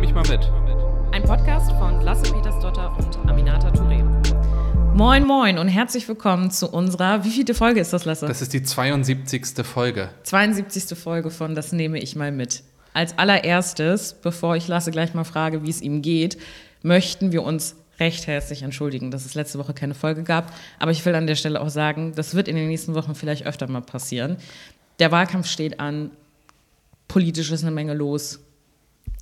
nehme ich mal mit. Ein Podcast von Lasse Petersdotter und Aminata Touré. Moin, moin und herzlich willkommen zu unserer, wie vielte Folge ist das, Lasse? Das ist die 72. Folge. 72. Folge von Das nehme ich mal mit. Als allererstes, bevor ich Lasse gleich mal frage, wie es ihm geht, möchten wir uns recht herzlich entschuldigen, dass es letzte Woche keine Folge gab. Aber ich will an der Stelle auch sagen, das wird in den nächsten Wochen vielleicht öfter mal passieren. Der Wahlkampf steht an, politisch ist eine Menge los.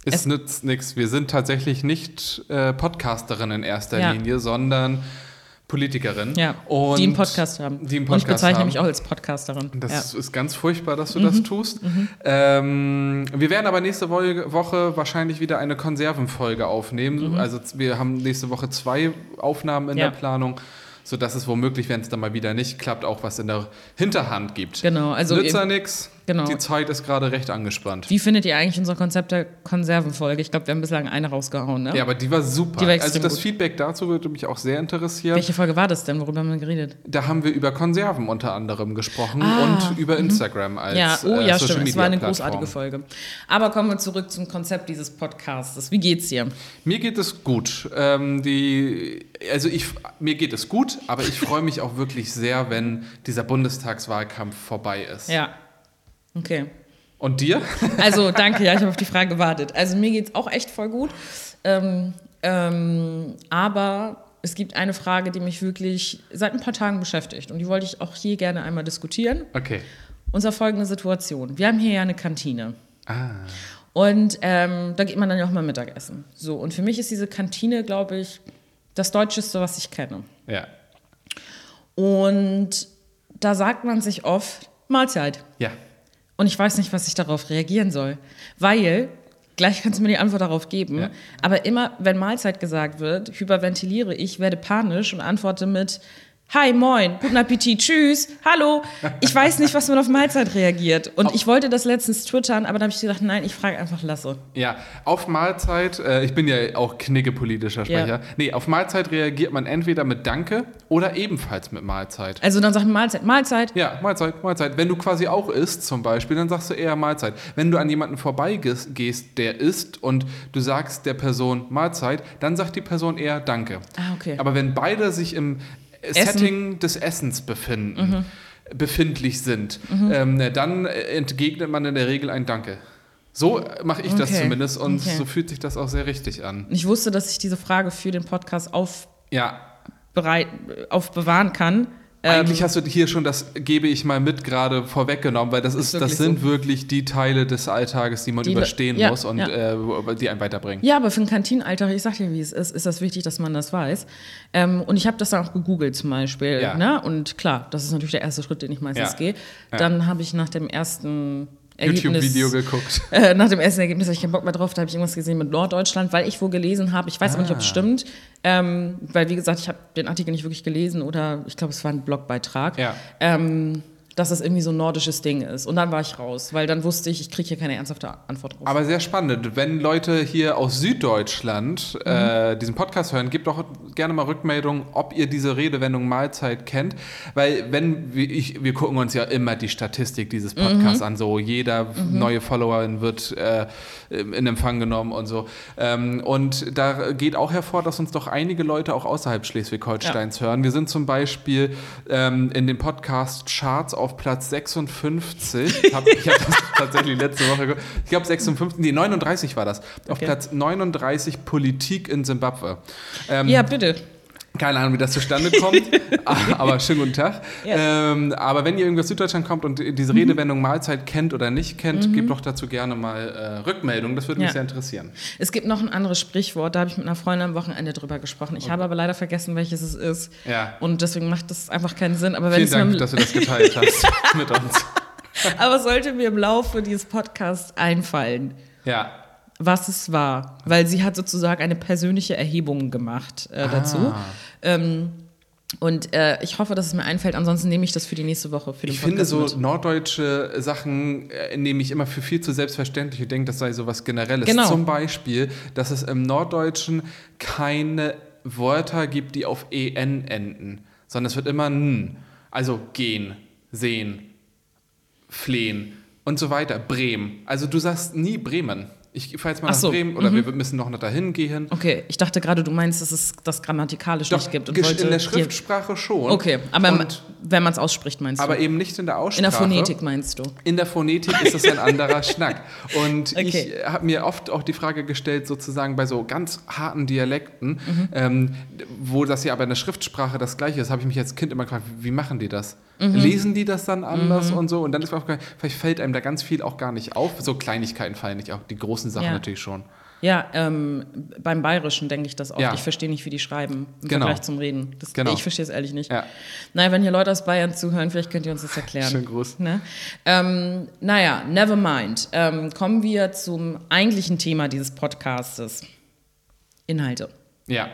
Es, Es- nützt nichts. Wir sind tatsächlich nicht äh, Podcasterin in erster Ja. Linie, sondern Politikerin. Ja, Und die einen Podcast haben. Die einen und ich Podcast bezeichne haben. mich auch als Podcasterin. Das ja. ist ganz furchtbar, dass du Mhm. das tust. Ähm, wir werden aber nächste Wo- Woche wahrscheinlich wieder eine Konservenfolge aufnehmen. Also z- wir haben nächste Woche zwei Aufnahmen in Mhm. Ja. der Planung, sodass es womöglich, wenn es dann mal wieder nicht klappt, auch was in der Hinterhand gibt. Genau, also Nützt ja nix. Genau. Die Zeit ist gerade recht angespannt. Wie findet ihr eigentlich unser Konzept der Konservenfolge? Ich glaube, wir haben bislang eine rausgehauen, ne? Ja, aber die war super. Die war also das gut. Feedback dazu würde mich auch sehr interessieren. Welche Folge war das denn? Worüber haben wir geredet? Da haben wir über Konserven unter anderem gesprochen Ah, und über Instagram als ja, oh äh, ja, Social stimmt. Es war eine Media großartige. Folge. Aber kommen wir zurück zum Konzept dieses Podcasts. Wie geht's dir? Mir geht es gut. Ähm, die, also ich, mir geht es gut, aber ich freue mich auch wirklich sehr, wenn dieser Bundestagswahlkampf vorbei ist. Ja. Okay. Und dir? Also, danke, ja, ich habe auf die Frage gewartet. Also, mir geht's auch echt voll gut. Ähm, ähm, aber es gibt eine Frage, die mich wirklich seit ein paar Tagen beschäftigt. Und die wollte ich auch hier gerne einmal diskutieren. Okay. Unser folgende Situation. Wir haben hier ja eine Kantine. Ah. Und ähm, da geht man dann ja auch mal Mittagessen. So, und für mich ist diese Kantine, glaube ich, das Deutscheste, was ich kenne. Ja. Und da sagt man sich oft Mahlzeit. Ja. Und ich weiß nicht, was ich darauf reagieren soll. Weil, gleich kannst du mir die Antwort darauf geben, Ja. aber immer, wenn Mahlzeit gesagt wird, hyperventiliere ich, werde panisch und antworte mit Hi, moin, guten Appetit, tschüss, hallo. Ich weiß nicht, was man auf Mahlzeit reagiert. Und ich wollte das letztens twittern, aber dann habe ich gedacht, nein, ich frage einfach Lasse. Ja, auf Mahlzeit, äh, ich bin ja auch kniggepolitischer Sprecher. Ja. Nee, auf Mahlzeit reagiert man entweder mit Danke oder ebenfalls mit Mahlzeit. Also dann sagt man Mahlzeit, Mahlzeit. Ja, Mahlzeit, Mahlzeit. Wenn du quasi auch isst zum Beispiel, dann sagst du eher Mahlzeit. Wenn du an jemanden vorbeigehst, gehst, der isst und du sagst der Person Mahlzeit, dann sagt die Person eher Danke. Ah, okay. Aber wenn beide sich im Setting des Essens befinden, Mhm. befindlich sind, ähm, dann entgegnet man in der Regel ein Danke. So mache ich das Okay, zumindest und okay. so fühlt sich das auch sehr richtig an. Ich wusste, dass ich diese Frage für den Podcast aufbereit, Ja, aufbewahren kann. Ähm, Eigentlich hast du hier schon das gebe ich mal mit gerade vorweggenommen, weil das ist, Ist das sind so. wirklich die Teile des Alltages, die man Die- überstehen ja, muss und ja. äh, die einen weiterbringen. Ja, aber für einen Kantinenalltag, ich sag dir, wie es ist, ist das wichtig, dass man das weiß. Ähm, und ich habe das dann auch gegoogelt zum Beispiel. Ja. Ne? Und klar, das ist natürlich der erste Schritt, den ich meistens gehe. Dann habe ich nach dem ersten YouTube-Video geguckt. äh, nach dem ersten Ergebnis hatte ich keinen Bock mehr drauf, da habe ich irgendwas gesehen mit Norddeutschland, weil ich wo gelesen habe, ich weiß aber nicht, ob es Ah. stimmt, ähm, weil wie gesagt, ich habe den Artikel nicht wirklich gelesen oder ich glaube, es war ein Blogbeitrag. Ja. Ähm, dass das irgendwie so ein nordisches Ding ist. Und dann war ich raus, weil dann wusste ich, ich kriege hier keine ernsthafte Antwort drauf. Aber sehr spannend. Wenn Leute hier aus Süddeutschland äh, Mhm. diesen Podcast hören, gebt doch gerne mal Rückmeldung, ob ihr diese Redewendung Mahlzeit kennt. Weil wenn wir, ich, wir gucken uns ja immer die Statistik dieses Mhm. Podcasts an, so jeder neue Followerin wird äh, in Empfang genommen und so. Ähm, und da geht auch hervor, dass uns doch einige Leute auch außerhalb Schleswig-Holsteins hören. Wir sind zum Beispiel ähm, in den Podcast-Charts auf Platz 56. Ich habe ich hab das tatsächlich letzte Woche gehört. Ich glaube 56, nee, 39 war das. Auf Okay. Platz 39 Politik in Simbabwe. Ähm, ja, bitte. Keine Ahnung, wie das zustande kommt, aber schönen guten Tag. Ja. Ähm, aber wenn ihr irgendwie aus Süddeutschland kommt und diese Mhm. Redewendung Mahlzeit kennt oder nicht kennt, gebt doch dazu gerne mal äh, Rückmeldung. Das würde mich Ja. sehr interessieren. Es gibt noch ein anderes Sprichwort, da habe ich mit einer Freundin am Wochenende drüber gesprochen. Ich habe aber leider vergessen, welches es ist. Ja. Und deswegen macht das einfach keinen Sinn. Aber, wenn Vielen es Dank, dass du das geteilt hast mit uns. aber sollte mir im Laufe dieses Podcasts einfallen, Ja. Was es war. Weil sie hat sozusagen eine persönliche Erhebung gemacht äh, dazu. Ah. Ähm, und äh, ich hoffe, dass es mir einfällt. Ansonsten nehme ich das für die nächste Woche. Für den Ich finde Podcast so mit. norddeutsche Sachen äh, nehme ich immer für viel zu selbstverständlich und denke, das sei so was Generelles. Genau. Zum Beispiel, dass es im Norddeutschen keine Wörter gibt, die auf en enden, sondern es wird immer n. Also gehen, sehen, flehen und so weiter. Bremen. Also du sagst nie Bremen. Ich fahre jetzt mal nach so, Bremen oder wir müssen noch dahin gehen. Okay, ich dachte gerade, du meinst, dass es das grammatikalisch nicht gibt. Und in der Schriftsprache schon. Okay, aber Und, wenn man es ausspricht, meinst du? aber eben nicht in der Aussprache. In der Phonetik meinst du? In der Phonetik ist es ein anderer Schnack. Und Okay. ich habe mir oft auch die Frage gestellt, sozusagen bei so ganz harten Dialekten, Mhm. ähm, wo das ja aber in der Schriftsprache das Gleiche ist, habe ich mich als Kind immer gefragt, wie machen die das? Mhm. Lesen die das dann anders und so? Und dann ist mir aufgefallen, vielleicht fällt einem da ganz viel auch gar nicht auf. So Kleinigkeiten fallen nicht auf, die großen Sachen Ja. natürlich schon. Ja, ähm, beim Bayerischen denke ich das oft. Ja. Ich verstehe nicht, wie die schreiben im Genau. Vergleich zum Reden. Das, Genau. Ich verstehe es ehrlich nicht. Ja. Naja, wenn hier Leute aus Bayern zuhören, vielleicht könnt ihr uns das erklären. Schönen Gruß. Ne? Ähm, naja, never mind. Ähm, kommen wir zum eigentlichen Thema dieses Podcastes. Inhalte. Ja.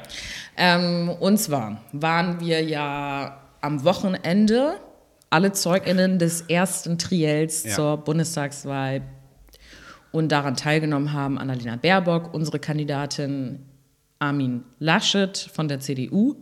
Ähm, und zwar waren wir ja am Wochenende alle ZeugInnen des ersten Triels Ja. zur Bundestagswahl und daran teilgenommen haben Annalena Baerbock, unsere Kandidatin Armin Laschet von der CDU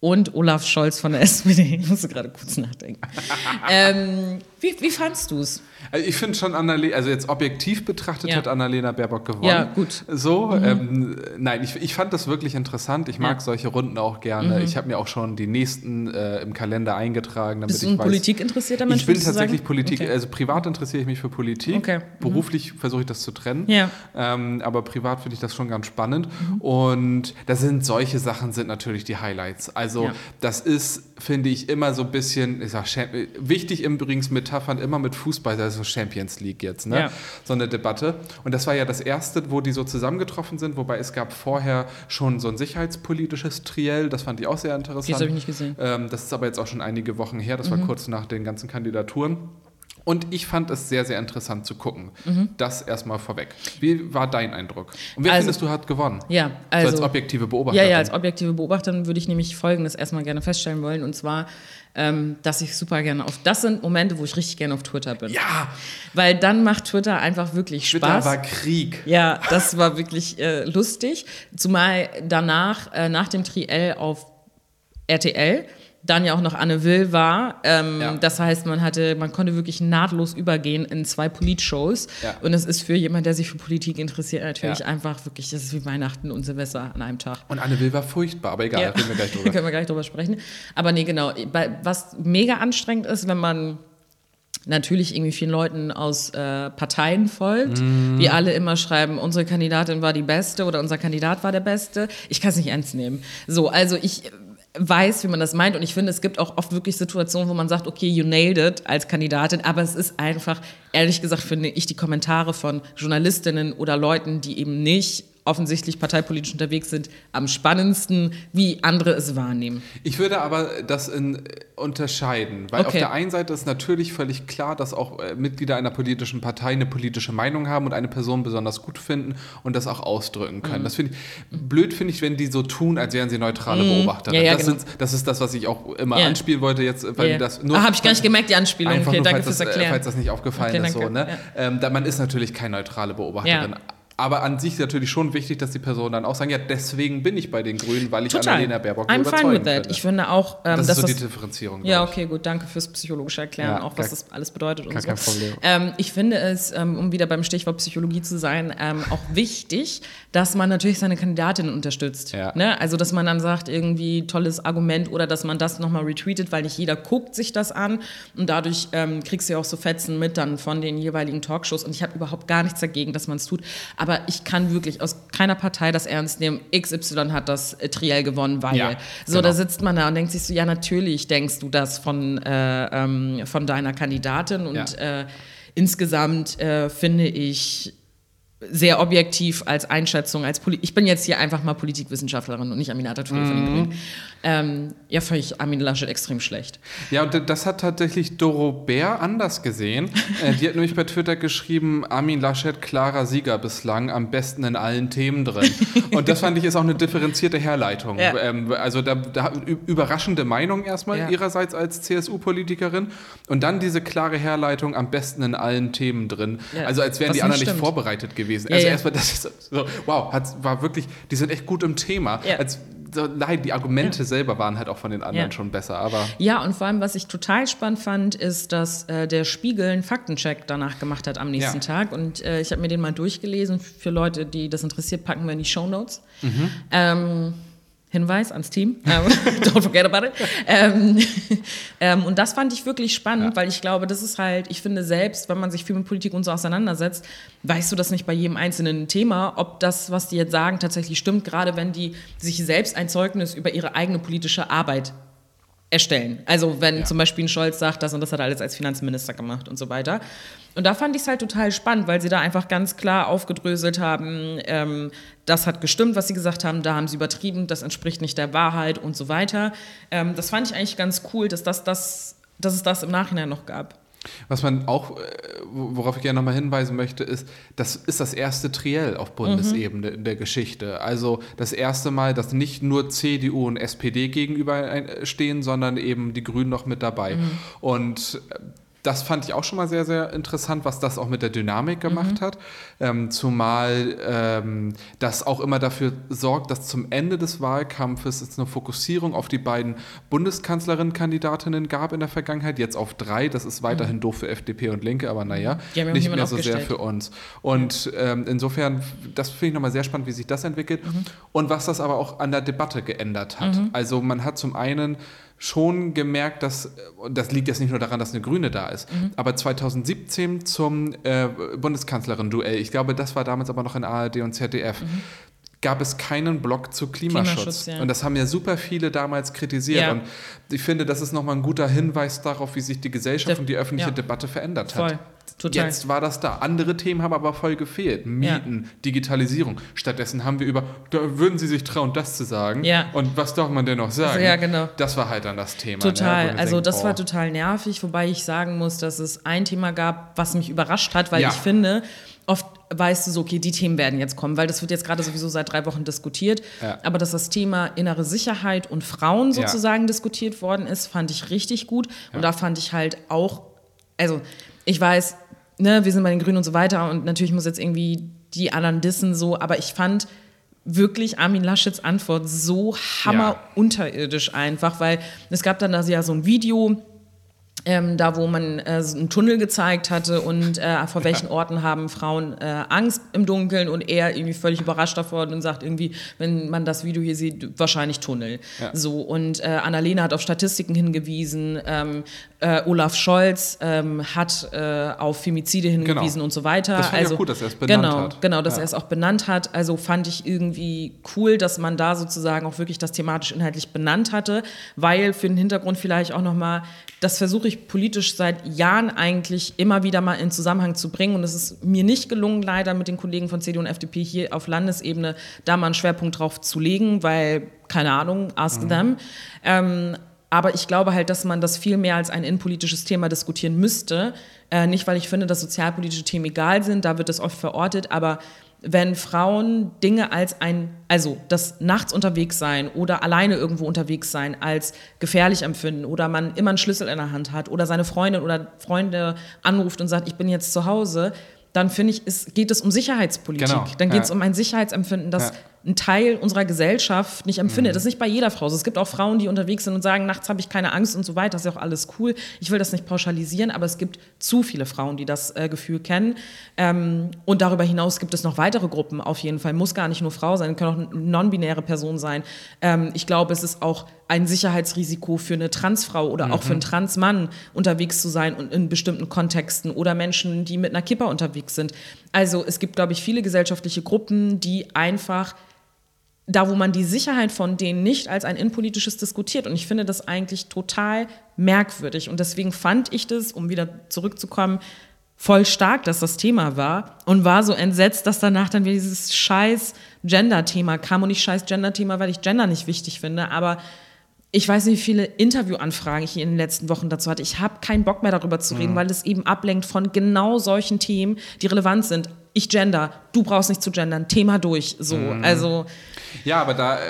und Olaf Scholz von der SPD. Ich musste gerade kurz nachdenken. ähm, wie, wie fandst du es? Also ich finde schon Annalena, also jetzt objektiv betrachtet Ja. hat Annalena Baerbock gewonnen. Ja, gut. So, ähm, nein, ich, ich fand das wirklich interessant. Ich mag Ja. Mhm. solche Runden auch gerne. Ich habe mir auch schon die nächsten äh, im Kalender eingetragen, damit Bist du ein politikinteressierter Mensch? Ich bin tatsächlich? Politik, Okay. also privat interessiere ich mich für Politik. Okay. Mhm. Beruflich versuche ich das zu trennen. Ja. Ähm, aber privat finde ich das schon ganz spannend. Mhm. Und da sind solche Sachen sind natürlich die Highlights. Also das ist, finde ich, immer so ein bisschen, ich sag, wichtig übrigens Metaphern immer mit Fußball, also Champions League jetzt, ne? Ja. So eine Debatte. Und das war ja das erste, wo die so zusammengetroffen sind, wobei es gab vorher schon so ein sicherheitspolitisches Triell, das fand ich auch sehr interessant. Das habe ich nicht gesehen. Ähm, das ist aber jetzt auch schon einige Wochen her, das war Mhm. kurz nach den ganzen Kandidaturen. Und ich fand es sehr, sehr interessant zu gucken. Das erstmal vorweg. Wie war dein Eindruck? Und wer Mhm. Also- findest du hat gewonnen? Ja, so also. als objektive Beobachterin. Ja, ja, als objektive Beobachterin würde ich nämlich Folgendes erstmal gerne feststellen wollen. Und zwar, ähm, dass ich super gerne auf. Das sind Momente, wo ich richtig gerne auf Twitter bin. ja, Weil dann macht Twitter einfach wirklich Twitter Spaß. war Krieg. Ja, das war wirklich äh, lustig. Zumal danach, äh, nach dem Triell auf RTL, dann ja auch noch Anne Will war. Ähm, Ja. Das heißt, man hatte, man konnte wirklich nahtlos übergehen in zwei Politshows. Ja. Und es ist für jemand, der sich für Politik interessiert, natürlich Ja. einfach wirklich, das ist wie Weihnachten und Silvester an einem Tag. Und Anne Will war furchtbar, aber egal, da reden wir gleich drüber. können wir gleich drüber sprechen. Aber nee, genau. Was mega anstrengend ist, wenn man natürlich irgendwie vielen Leuten aus äh, Parteien folgt, Mhm. die alle immer schreiben, unsere Kandidatin war die Beste oder unser Kandidat war der Beste. Ich kann es nicht ernst nehmen. So, also ich weiß, wie man das meint. Und ich finde, es gibt auch oft wirklich Situationen, wo man sagt, okay, you nailed it als Kandidatin, aber es ist einfach, ehrlich gesagt, finde ich die Kommentare von Journalistinnen oder Leuten, die eben nicht offensichtlich parteipolitisch unterwegs sind, am spannendsten, wie andere es wahrnehmen. Ich würde aber das in, äh, unterscheiden, weil auf Okay. der einen Seite ist natürlich völlig klar, dass auch äh, Mitglieder einer politischen Partei eine politische Meinung haben und eine Person besonders gut finden und das auch ausdrücken Mhm. können. Das finde ich blöd, finde ich, wenn die so tun, als wären sie neutrale. Mhm. Ja, ja, das, genau. das ist das, was ich auch immer Ja. anspielen wollte jetzt, weil Ja. das ah, habe ich gar nicht gemerkt, die Anspielung. Einfach Okay, nur, danke falls, fürs das, äh, Erklären. falls das nicht aufgefallen Okay, ist. So, ne? Ähm, da, man ist natürlich keine neutrale Beobachterin. Aber an sich natürlich schon wichtig, dass die Personen dann auch sagen, ja, deswegen bin ich bei den Grünen, weil ich Total. Annalena Baerbock I'm fine with überzeugen that. finde. Ich finde auch, ähm, das ist so die das Differenzierung. Ja, okay, gut, danke fürs psychologische Erklären, Ja, auch was gar- das alles bedeutet und so. kein Problem. Ähm, ich finde es, ähm, um wieder beim Stichwort Psychologie zu sein, ähm, auch wichtig, dass man natürlich seine Kandidatin unterstützt. Ja. Ne? Also, dass man dann sagt, irgendwie tolles Argument oder dass man das nochmal retweetet, weil nicht jeder guckt sich das an und dadurch ähm, kriegst du ja auch so Fetzen mit dann von den jeweiligen Talkshows und ich habe überhaupt gar nichts dagegen, dass man es tut, aber ich kann wirklich aus keiner Partei das ernst nehmen. XY hat das äh, Triell gewonnen, weil. Ja, so, genau. da sitzt man da und denkt sich so, ja, natürlich denkst du das von, äh, ähm, von deiner Kandidatin und Ja. äh, insgesamt äh, finde ich sehr objektiv als Einschätzung, als Poli ich bin jetzt hier einfach mal Politikwissenschaftlerin und nicht Aminata Touré von den Mhm. Grünen. Ähm, ja, fand ich Armin Laschet extrem schlecht. Ja, und das hat tatsächlich Doro Bär anders gesehen. äh, die hat nämlich bei Twitter geschrieben, Armin Laschet, klarer Sieger bislang, am besten in allen Themen drin. Und das fand ich ist auch eine differenzierte Herleitung. Ja. Ähm, also da, da überraschende Meinung erstmal Ja. ihrerseits als CSU-Politikerin und dann diese klare Herleitung, am besten in allen Themen drin. Ja, Also als wären die anderen nicht nicht stimmt. vorbereitet gewesen. Ja, also ja. erstmal, das ist so, wow, hat, war wirklich, die sind echt gut im Thema. Ja. Als so, nein, die Argumente selber waren halt auch von den anderen schon besser. Aber ja, und vor allem, was ich total spannend fand, ist, dass äh, der Spiegel einen Faktencheck danach gemacht hat am nächsten. Tag. Und äh, ich habe mir den mal durchgelesen. Für Leute, die das interessiert, packen wir in die Show Notes. Mhm. Ähm, Hinweis ans Team. Ähm, don't forget about it. Ähm, ähm, und das fand ich wirklich spannend, ja. weil ich glaube, das ist halt, ich finde selbst, wenn man sich viel mit Politik und so auseinandersetzt, weißt du das nicht bei jedem einzelnen Thema, ob das, was die jetzt sagen, tatsächlich stimmt, gerade wenn die sich selbst ein Zeugnis über ihre eigene politische Arbeit erstellen. Also wenn ja. zum Beispiel ein Scholz sagt, das und das hat er alles als Finanzminister gemacht und so weiter. Und da fand ich es halt total spannend, weil sie da einfach ganz klar aufgedröselt haben, ähm, das hat gestimmt, was sie gesagt haben, da haben sie übertrieben, das entspricht nicht der Wahrheit und so weiter. Ähm, das fand ich eigentlich ganz cool, dass, das, das, dass es das im Nachhinein noch gab. Was man auch, äh, worauf ich gerne nochmal hinweisen möchte, ist, das ist das erste Triell auf Bundesebene mhm. in der Geschichte. Also das erste Mal, dass nicht nur CDU und SPD gegenüberstehen, sondern eben die Grünen noch mit dabei. Mhm. Und äh, das fand ich auch schon mal sehr, sehr interessant, was das auch mit der Dynamik gemacht mhm. hat. Ähm, zumal ähm, das auch immer dafür sorgt, dass zum Ende des Wahlkampfes es eine Fokussierung auf die beiden Bundeskanzlerin-Kandidatinnen gab in der Vergangenheit. Jetzt auf drei. Das ist weiterhin mhm. doof für FDP und Linke, aber naja, nicht mehr so sehr für uns. Und ähm, insofern, das finde ich nochmal sehr spannend, wie sich das entwickelt mhm. und was das aber auch an der Debatte geändert hat. Mhm. Also man hat zum einen schon gemerkt, dass, und das liegt jetzt nicht nur daran, dass eine Grüne da ist, mhm. aber 2017 zum äh, Bundeskanzlerin-Duell, ich glaube, das war damals aber noch in ARD und ZDF, mhm. gab es keinen Block zu Klimaschutz. Klimaschutz ja. Und das haben ja super viele damals kritisiert. Ja. Und ich finde, das ist nochmal ein guter Hinweis darauf, wie sich die Gesellschaft De und die öffentliche ja. Debatte verändert Voll. hat. Total. Jetzt war das da. Andere Themen haben aber voll gefehlt. Mieten, ja. Digitalisierung. Stattdessen haben wir über, da würden Sie sich trauen, das zu sagen. Ja. Und was darf man denn noch sagen? Also, ja, genau. Das war halt dann das Thema. Ne, total. Ne? Also denkt, das oh. war total nervig, wobei ich sagen muss, dass es ein Thema gab, was mich überrascht hat, weil ja. ich finde, oft weißt du so, okay, die Themen werden jetzt kommen, weil das wird jetzt gerade sowieso seit drei Wochen diskutiert. Ja. Aber dass das Thema innere Sicherheit und Frauen sozusagen ja. diskutiert worden ist, fand ich richtig gut. Und da fand ich halt auch, also ich weiß, ne, wir sind bei den Grünen und so weiter und natürlich muss jetzt irgendwie die anderen dissen so, aber ich fand wirklich Armin Laschets Antwort so hammer unterirdisch einfach, weil es gab dann da ja so ein Video, ähm, da wo man äh, einen Tunnel gezeigt hatte und äh, vor welchen Orten haben Frauen äh, Angst im Dunkeln und er irgendwie völlig überrascht davon und sagt irgendwie, wenn man das Video hier sieht, wahrscheinlich Tunnel. Ja. So und äh, Annalena hat auf Statistiken hingewiesen, ähm, äh, Olaf Scholz ähm, hat äh, auf Femizide hingewiesen genau. und so weiter. Das also ja gut, dass er es benannt genau, hat. Genau, dass ja. er es auch benannt hat. Also fand ich irgendwie cool, dass man da sozusagen auch wirklich das thematisch inhaltlich benannt hatte, weil für den Hintergrund vielleicht auch noch mal, das versuche ich politisch seit Jahren eigentlich immer wieder mal in Zusammenhang zu bringen und es ist mir nicht gelungen, leider mit den Kollegen von CDU und FDP hier auf Landesebene da mal einen Schwerpunkt drauf zu legen, weil keine Ahnung, ask mhm. them. Ähm, aber ich glaube halt, dass man das viel mehr als ein innenpolitisches Thema diskutieren müsste. Äh, nicht, weil ich finde, dass sozialpolitische Themen egal sind, da wird das oft verortet, aber wenn Frauen Dinge als ein, also das nachts unterwegs sein oder alleine irgendwo unterwegs sein als gefährlich empfinden oder man immer einen Schlüssel in der Hand hat oder seine Freundin oder Freunde anruft und sagt, ich bin jetzt zu Hause, dann finde ich, ist, geht es um Sicherheitspolitik. Genau, dann geht es ja. um ein Sicherheitsempfinden, das ja ein Teil unserer Gesellschaft nicht empfindet. Mhm. Das ist nicht bei jeder Frau so. Es gibt auch Frauen, die unterwegs sind und sagen, nachts habe ich keine Angst und so weiter. Das ist ja auch alles cool. Ich will das nicht pauschalisieren, aber es gibt zu viele Frauen, die das äh, Gefühl kennen. Ähm, und darüber hinaus gibt es noch weitere Gruppen auf jeden Fall. Muss gar nicht nur Frau sein, können auch non-binäre Personen sein. Ähm, ich glaube, es ist auch ein Sicherheitsrisiko für eine Transfrau oder mhm. auch für einen mhm. Transmann unterwegs zu sein und in bestimmten Kontexten oder Menschen, die mit einer Kipper unterwegs sind. Also es gibt, glaube ich, viele gesellschaftliche Gruppen, die einfach da, wo man die Sicherheit von denen nicht als ein innenpolitisches diskutiert. Und ich finde das eigentlich total merkwürdig. Und deswegen fand ich das, um wieder zurückzukommen, voll stark, dass das Thema war und war so entsetzt, dass danach dann wieder dieses scheiß Gender-Thema kam. Und nicht scheiß Gender-Thema, weil ich Gender nicht wichtig finde, aber ich weiß nicht, wie viele Interviewanfragen ich in den letzten Wochen dazu hatte. Ich habe keinen Bock mehr darüber zu reden, mhm. weil es eben ablenkt von genau solchen Themen, die relevant sind. Ich gender, du brauchst nicht zu gendern, Thema durch. So, mhm. also. Ja, aber da, äh,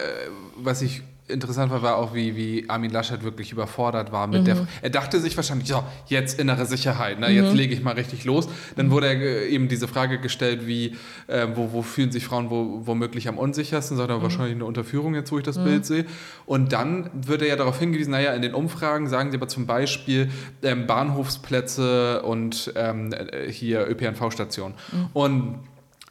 was ich interessant war, war auch, wie, wie Armin Laschet wirklich überfordert war mit mhm. der. Er dachte sich wahrscheinlich, so, jetzt innere Sicherheit, ne, jetzt mhm. lege ich mal richtig los. Dann wurde er eben diese Frage gestellt, wie, äh, wo, wo fühlen sich Frauen wo, womöglich am unsichersten, sagt er mhm. wahrscheinlich eine Unterführung, jetzt wo ich das mhm. Bild sehe. Und dann wird er ja darauf hingewiesen, naja, in den Umfragen sagen sie aber zum Beispiel ähm, Bahnhofsplätze und ähm, äh, hier ÖPNV-Stationen. Mhm. Und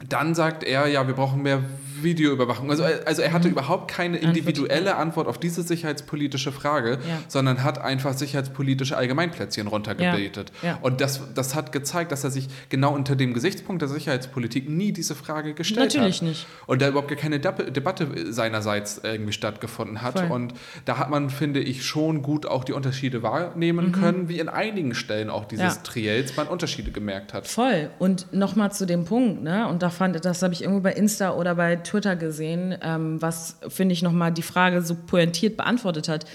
dann sagt er, ja, wir brauchen mehr Videoüberwachung. Also, also er hatte mhm. überhaupt keine individuelle Antwort auf diese sicherheitspolitische Frage, ja. sondern hat einfach sicherheitspolitische Allgemeinplätzchen runtergebetet. Ja. Ja. Und das, das hat gezeigt, dass er sich genau unter dem Gesichtspunkt der Sicherheitspolitik nie diese Frage gestellt Natürlich hat. Natürlich nicht. Und da überhaupt gar keine Debatte seinerseits irgendwie stattgefunden hat. Voll. Und da hat man, finde ich, schon gut auch die Unterschiede wahrnehmen mhm. können, wie in einigen Stellen auch dieses Triels man Unterschiede gemerkt hat. Voll. Und nochmal zu dem Punkt, ne? und da fand, das habe ich irgendwo bei Insta oder bei Twitter gesehen, ähm, was, finde ich, nochmal die Frage so pointiert beantwortet hat.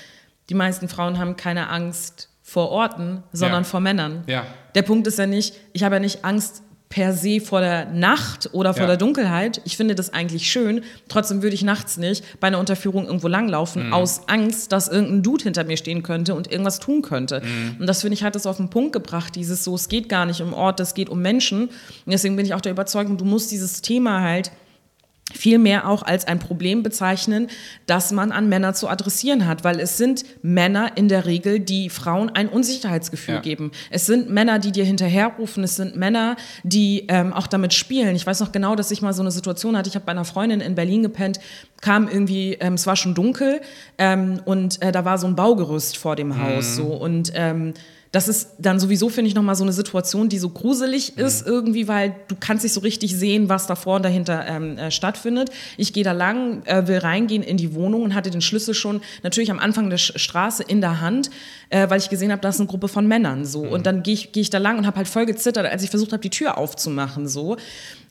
Die meisten Frauen haben keine Angst vor Orten, sondern ja. vor Männern. Ja. Der Punkt ist ja nicht, ich habe ja nicht Angst per se vor der Nacht oder vor ja. der Dunkelheit. Ich finde das eigentlich schön. Trotzdem würde ich nachts nicht bei einer Unterführung irgendwo langlaufen, mhm. aus Angst, dass irgendein Dude hinter mir stehen könnte und irgendwas tun könnte. Mhm. Und das finde ich hat es auf den Punkt gebracht, dieses so, es geht gar nicht um Ort, es geht um Menschen. Und deswegen bin ich auch der Überzeugung, du musst dieses Thema halt vielmehr auch als ein Problem bezeichnen, das man an Männer zu adressieren hat, weil es sind Männer in der Regel, die Frauen ein Unsicherheitsgefühl ja. geben. Es sind Männer, die dir hinterherrufen, es sind Männer, die ähm, auch damit spielen. Ich weiß noch genau, dass ich mal so eine Situation hatte, ich habe bei einer Freundin in Berlin gepennt, kam irgendwie, ähm, es war schon dunkel ähm, und äh, da war so ein Baugerüst vor dem Haus mhm. so und ähm, das ist dann sowieso, finde ich, nochmal so eine Situation, die so gruselig ist mhm. irgendwie, weil du kannst nicht so richtig sehen, was davor und dahinter ähm, äh, stattfindet. Ich gehe da lang, äh, will reingehen in die Wohnung und hatte den Schlüssel schon natürlich am Anfang der Straße in der Hand, äh, weil ich gesehen habe, da ist eine Gruppe von Männern so. Mhm. Und dann gehe ich, geh ich da lang und habe halt voll gezittert, als ich versucht habe, die Tür aufzumachen so.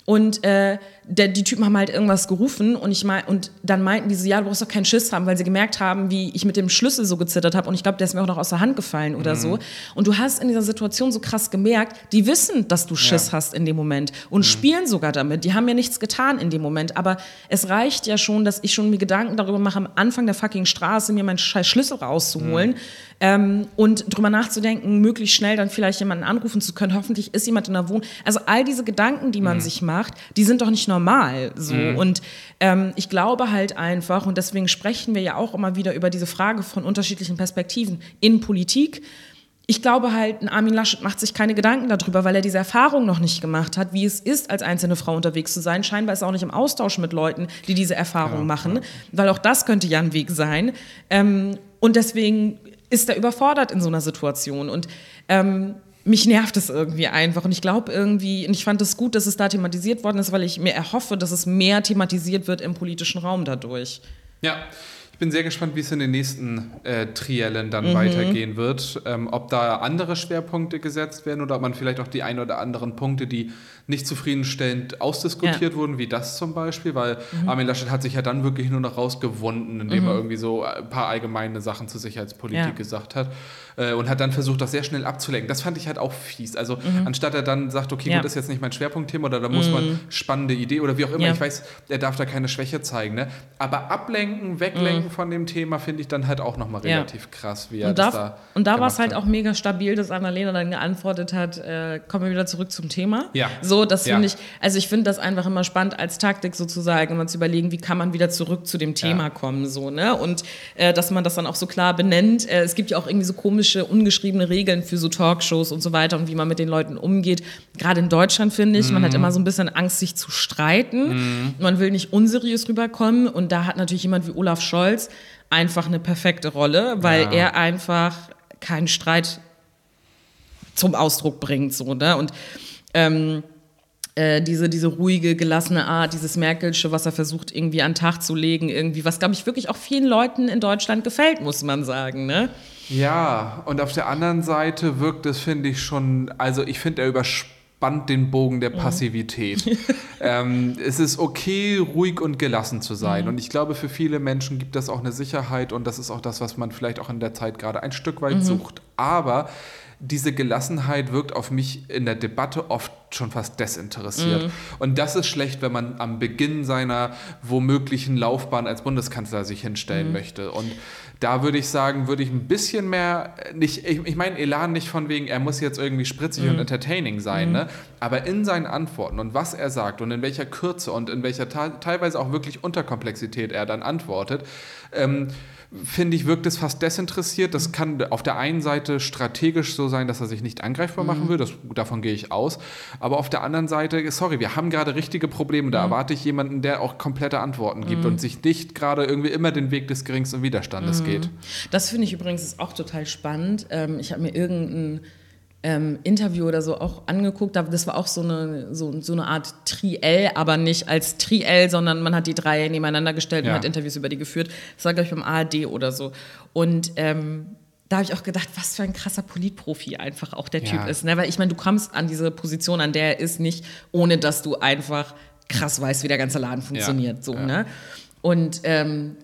Und äh, der, die Typen haben halt irgendwas gerufen und ich mein, und dann meinten die so, ja, du brauchst doch keinen Schiss haben, weil sie gemerkt haben, wie ich mit dem Schlüssel so gezittert habe und ich glaube, der ist mir auch noch aus der Hand gefallen oder mhm. so. Und du hast in dieser Situation so krass gemerkt, die wissen, dass du Schiss ja. hast in dem Moment und mhm. spielen sogar damit. Die haben ja nichts getan in dem Moment, aber es reicht ja schon, dass ich schon mir Gedanken darüber mache, am Anfang der fucking Straße mir meinen scheiß Schlüssel rauszuholen mhm. Ähm, und drüber nachzudenken, möglichst schnell dann vielleicht jemanden anrufen zu können. Hoffentlich ist jemand in der Wohnung. Also all diese Gedanken, die man mhm. sich macht, die sind doch nicht normal. So. Mhm. Und ähm, ich glaube halt einfach, und deswegen sprechen wir ja auch immer wieder über diese Frage von unterschiedlichen Perspektiven in Politik. Ich glaube halt, ein Armin Laschet macht sich keine Gedanken darüber, weil er diese Erfahrung noch nicht gemacht hat, wie es ist, als einzelne Frau unterwegs zu sein. Scheinbar ist er auch nicht im Austausch mit Leuten, die diese Erfahrung ja, machen, ja. weil auch das könnte ja ein Weg sein. Ähm, und deswegen ist er überfordert in so einer Situation. Und ähm, mich nervt es irgendwie einfach. Und ich glaube irgendwie, und ich fand es gut, dass es da thematisiert worden ist, weil ich mir erhoffe, dass es mehr thematisiert wird im politischen Raum dadurch. Ja. Ich bin sehr gespannt, wie es in den nächsten äh, Triellen dann mhm. weitergehen wird. Ähm, ob da andere Schwerpunkte gesetzt werden oder ob man vielleicht auch die ein oder anderen Punkte, die nicht zufriedenstellend ausdiskutiert ja. wurden, wie das zum Beispiel, weil mhm. Armin Laschet hat sich ja dann wirklich nur noch rausgewunden, indem mhm. er irgendwie so ein paar allgemeine Sachen zur Sicherheitspolitik ja. gesagt hat äh, und hat dann versucht, das sehr schnell abzulenken. Das fand ich halt auch fies. Also mhm. anstatt er dann sagt, okay, ja. gut, das ist jetzt nicht mein Schwerpunktthema oder da muss man mhm. spannende Idee oder wie auch immer, ich weiß, er darf da keine Schwäche zeigen, ne? aber ablenken, weglenken mhm. von dem Thema finde ich dann halt auch nochmal relativ krass, wie er und das da Und da war es halt auch mega stabil, dass Annalena dann geantwortet hat, äh, kommen wir wieder zurück zum Thema. Ja. So so, das finde ich, also ich finde das einfach immer spannend als Taktik sozusagen, immer zu überlegen, wie kann man wieder zurück zu dem Thema ja. kommen, so, ne? Und äh, dass man das dann auch so klar benennt. Äh, es gibt ja auch irgendwie so komische, ungeschriebene Regeln für so Talkshows und so weiter und wie man mit den Leuten umgeht. Gerade in Deutschland finde ich, mhm. man hat mhm. immer so ein bisschen Angst, sich zu streiten. Mhm. Man will nicht unseriös rüberkommen und da hat natürlich jemand wie Olaf Scholz einfach eine perfekte Rolle, weil ja. er einfach keinen Streit zum Ausdruck bringt, so, ne? Und ähm, äh, diese, diese ruhige, gelassene Art, dieses Merkelsche, was er versucht irgendwie an den Tag zu legen, irgendwie, was, glaube ich, wirklich auch vielen Leuten in Deutschland gefällt, muss man sagen, ne? Ja, und auf der anderen Seite wirkt es, finde ich, schon, also ich finde, er überspannt den Bogen der mhm. Passivität. Mhm. ähm, es ist okay, ruhig und gelassen zu sein. Mhm. Und ich glaube, für viele Menschen gibt das auch eine Sicherheit und das ist auch das, was man vielleicht auch in der Zeit gerade ein Stück weit mhm. sucht. Aber diese Gelassenheit wirkt auf mich in der Debatte oft schon fast desinteressiert. Mhm. Und das ist schlecht, wenn man am Beginn seiner womöglichen Laufbahn als Bundeskanzler sich hinstellen mhm. möchte. Und da würde ich sagen, würde ich ein bisschen mehr, nicht, ich, ich meine Elan nicht von wegen, er muss jetzt irgendwie spritzig mhm. und entertaining sein, mhm. ne? aber in seinen Antworten und was er sagt und in welcher Kürze und in welcher teilweise auch wirklich Unterkomplexität er dann antwortet, ähm, finde ich, wirkt es fast desinteressiert. Das kann auf der einen Seite strategisch so sein, dass er sich nicht angreifbar mhm. machen will, das, davon gehe ich aus. Aber auf der anderen Seite, sorry, wir haben gerade richtige Probleme. Da mhm. erwarte ich jemanden, der auch komplette Antworten gibt mhm. und sich nicht gerade irgendwie immer den Weg des geringsten Widerstandes mhm. geht. Das finde ich übrigens auch total spannend. Ähm, ich habe mir irgendeinen ähm, Interview oder so auch angeguckt. Das war auch so eine, so, so eine Art Triell, aber nicht als Triell, sondern man hat die drei nebeneinander gestellt ja. und hat Interviews über die geführt. Das war, glaube ich, beim ARD oder so. Und ähm, da habe ich auch gedacht, was für ein krasser Politprofi einfach auch der Typ ja. ist. Ne? Weil ich meine, du kommst an diese Position, an der er ist, nicht, ohne dass du einfach krass weißt, wie der ganze Laden funktioniert. Ja. So, ne? Und ähm,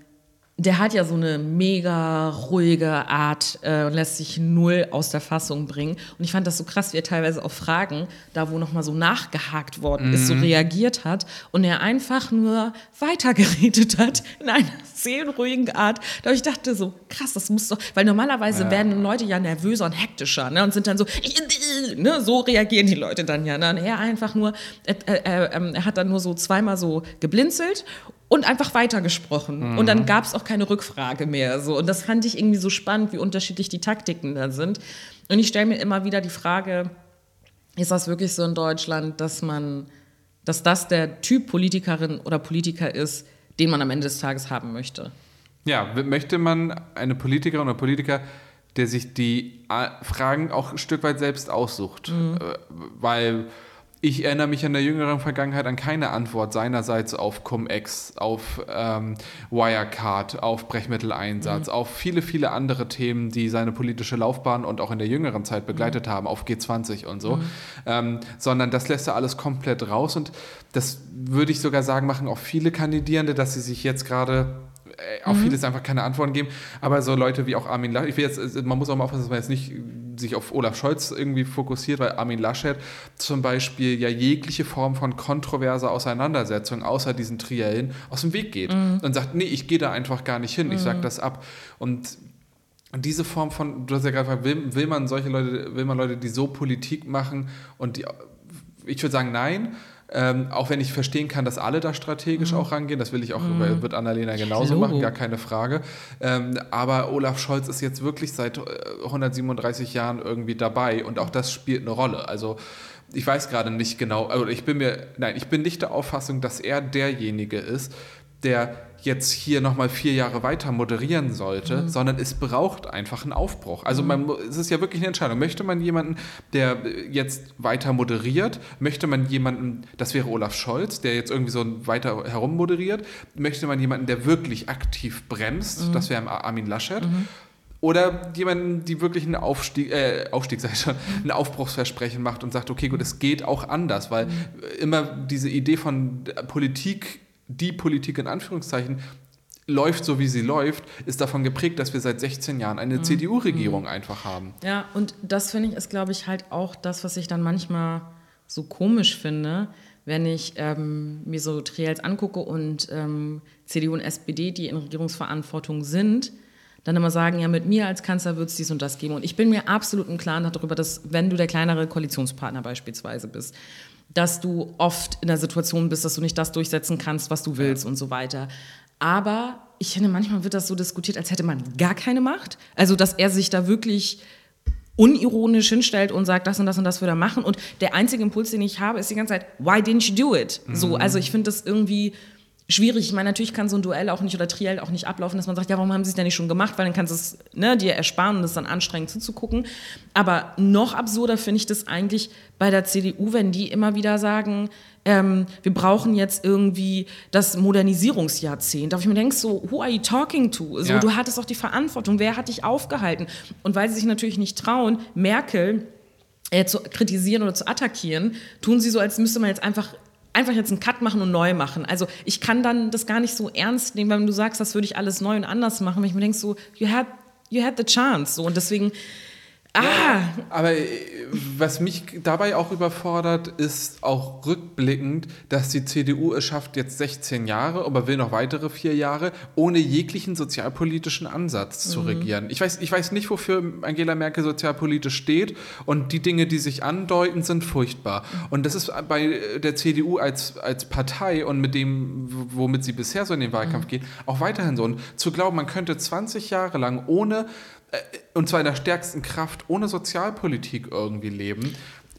der hat ja so eine mega ruhige Art äh, und lässt sich null aus der Fassung bringen. Und ich fand das so krass, wie er teilweise auf Fragen, da wo nochmal so nachgehakt worden mhm. ist, so mhm. reagiert hat und er einfach nur weitergeredet hat in einer seelenruhigen Art. Da ich dachte so, krass, das muss doch, weil normalerweise ja. werden Leute ja nervöser und hektischer ne, und sind dann so, ne, so reagieren die Leute dann ja. Und er einfach nur, äh, äh, äh, er hat dann nur so zweimal so geblinzelt und einfach weitergesprochen. Mhm. Und dann gab es auch keine Rückfrage mehr. So. Und das fand ich irgendwie so spannend, wie unterschiedlich die Taktiken da sind. Und ich stelle mir immer wieder die Frage, ist das wirklich so in Deutschland, dass man, dass das der Typ Politikerin oder Politiker ist, den man am Ende des Tages haben möchte? Ja, möchte man eine Politikerin oder Politiker, der sich die äh, Fragen auch ein Stück weit selbst aussucht? Mhm. Äh, weil ich erinnere mich in der jüngeren Vergangenheit an keine Antwort seinerseits auf Cum-Ex, auf ähm, Wirecard, auf Brechmitteleinsatz, mhm. auf viele, viele andere Themen, die seine politische Laufbahn und auch in der jüngeren Zeit begleitet mhm. haben, auf G20 und so. Mhm. Ähm, sondern das lässt er alles komplett raus und das würde ich sogar sagen, machen auch viele Kandidierende, dass sie sich jetzt gerade auf mhm. vieles einfach keine Antworten geben. Aber so Leute wie auch Armin Laschet, ich will jetzt, man muss auch mal aufpassen, dass man jetzt nicht sich auf Olaf Scholz irgendwie fokussiert, weil Armin Laschet zum Beispiel ja jegliche Form von kontroverser Auseinandersetzung außer diesen Triellen aus dem Weg geht mhm. und sagt, nee, ich gehe da einfach gar nicht hin, mhm. ich sage das ab. Und diese Form von, du hast ja gerade gefragt, will, will man solche Leute, will man Leute, die so Politik machen und die, ich würde sagen, nein. Ähm, auch wenn ich verstehen kann, dass alle da strategisch mhm. auch rangehen, das will ich auch, mhm. wird Annalena genauso machen, gar keine Frage. Ähm, aber Olaf Scholz ist jetzt wirklich seit 137 äh, Jahren irgendwie dabei und auch das spielt eine Rolle. Also ich weiß gerade nicht genau, also ich bin mir, nein, ich bin nicht der Auffassung, dass er derjenige ist, der jetzt hier nochmal vier Jahre weiter moderieren sollte, mhm. sondern es braucht einfach einen Aufbruch. Also man, es ist ja wirklich eine Entscheidung. Möchte man jemanden, der jetzt weiter moderiert? Möchte man jemanden, das wäre Olaf Scholz, der jetzt irgendwie so weiter herum moderiert? Möchte man jemanden, der wirklich aktiv bremst? Mhm. Das wäre Armin Laschet. Mhm. Oder jemanden, die wirklich einen Aufstieg, äh, Aufstieg, ich schon, ein Aufbruchsversprechen macht und sagt, okay, gut, es geht auch anders, weil mhm. immer diese Idee von Politik die Politik in Anführungszeichen läuft so, wie sie läuft, ist davon geprägt, dass wir seit 16 Jahren eine mhm. CDU-Regierung mhm. einfach haben. Ja, und das finde ich ist, glaube ich, halt auch das, was ich dann manchmal so komisch finde, wenn ich ähm, mir so Triels angucke und ähm, CDU und SPD, die in Regierungsverantwortung sind, dann immer sagen, ja, mit mir als Kanzler wird es dies und das geben. Und ich bin mir absolut im Klaren darüber, dass wenn du der kleinere Koalitionspartner beispielsweise bist, dass du oft in der Situation bist, dass du nicht das durchsetzen kannst, was du willst und so weiter. Aber ich finde, manchmal wird das so diskutiert, als hätte man gar keine Macht. Also, dass er sich da wirklich unironisch hinstellt und sagt, das und das und das würde er machen. Und der einzige Impuls, den ich habe, ist die ganze Zeit, why didn't you do it? Mhm. So, also ich finde das irgendwie schwierig. Ich meine, natürlich kann so ein Duell auch nicht oder Triell auch nicht ablaufen, dass man sagt, ja, warum haben sie es denn nicht schon gemacht? Weil dann kannst du es ne, dir ersparen und es dann anstrengend zuzugucken. Aber noch absurder finde ich das eigentlich bei der CDU, wenn die immer wieder sagen, ähm, wir brauchen jetzt irgendwie das Modernisierungsjahrzehnt. Auf ich mir denke, so, who are you talking to? So, ja. Du hattest doch die Verantwortung, wer hat dich aufgehalten? Und weil sie sich natürlich nicht trauen, Merkel äh, zu kritisieren oder zu attackieren, tun sie so, als müsste man jetzt einfach einfach jetzt einen Cut machen und neu machen. Also ich kann dann das gar nicht so ernst nehmen, wenn du sagst, das würde ich alles neu und anders machen, wenn ich mir denke so, you had, you had the chance. So, und deswegen Ah! Ja, aber äh, was mich dabei auch überfordert, ist auch rückblickend, dass die CDU es schafft, jetzt 16 Jahre, aber will noch weitere vier Jahre, ohne jeglichen sozialpolitischen Ansatz zu regieren. Ich weiß, ich weiß nicht, wofür Angela Merkel sozialpolitisch steht und die Dinge, die sich andeuten, sind furchtbar. Und das ist bei der CDU als, als Partei und mit dem, womit sie bisher so in den Wahlkampf geht, auch weiterhin so. Und zu glauben, man könnte 20 Jahre lang ohne und zwar in der stärksten Kraft, ohne Sozialpolitik irgendwie leben,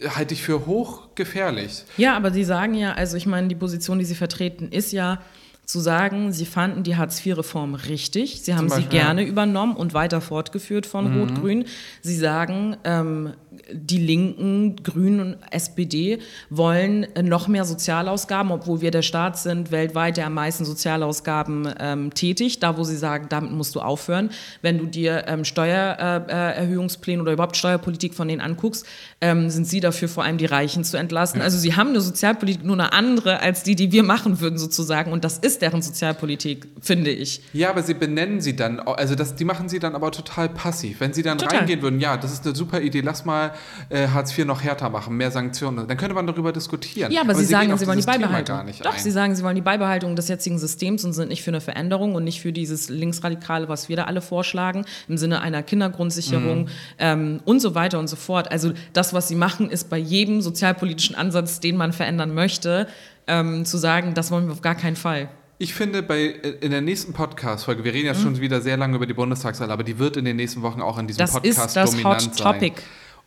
halte ich für hochgefährlich. Ja, aber Sie sagen ja, also ich meine, die Position, die Sie vertreten, ist ja zu sagen, Sie fanden die Hartz-IV-Reform richtig. Sie haben Zum sie Beispiel, gerne übernommen und weiter fortgeführt von Rot-Grün. Sie sagen, ähm, die Linken, Grünen und SPD wollen äh, noch mehr Sozialausgaben, obwohl wir der Staat sind, weltweit, der am meisten Sozialausgaben ähm, tätigt. Da, wo sie sagen, damit musst du aufhören. Wenn du dir ähm, Steuererhöhungspläne äh, oder überhaupt Steuerpolitik von denen anguckst, ähm, sind sie dafür vor allem die Reichen zu entlasten. Also sie haben eine Sozialpolitik, nur eine andere als die, die wir machen würden sozusagen. Und das ist deren Sozialpolitik, finde ich. Ja, aber sie benennen sie dann, also das, die machen sie dann aber total passiv. Wenn sie dann Total. reingehen würden, ja, das ist eine super Idee, lass mal äh, Hartz IV noch härter machen, mehr Sanktionen, dann könnte man darüber diskutieren. Ja, aber, sie gehen sagen, sie wollen die Beibehaltung. gar nicht Doch, ein. sie sagen, sie wollen die Beibehaltung des jetzigen Systems und sind nicht für eine Veränderung und nicht für dieses Linksradikale, was wir da alle vorschlagen, im Sinne einer Kindergrundsicherung Mhm. ähm, und so weiter und so fort. Also das, was sie machen, ist bei jedem sozialpolitischen Ansatz, den man verändern möchte, ähm, zu sagen, das wollen wir auf gar keinen Fall. Ich finde, bei, äh, in der nächsten Podcast-Folge, wir reden jetzt schon wieder sehr lange über die Bundestagswahl, aber die wird in den nächsten Wochen auch in diesem Mhm. Das ist Podcast das dominant Hot sein. Topic.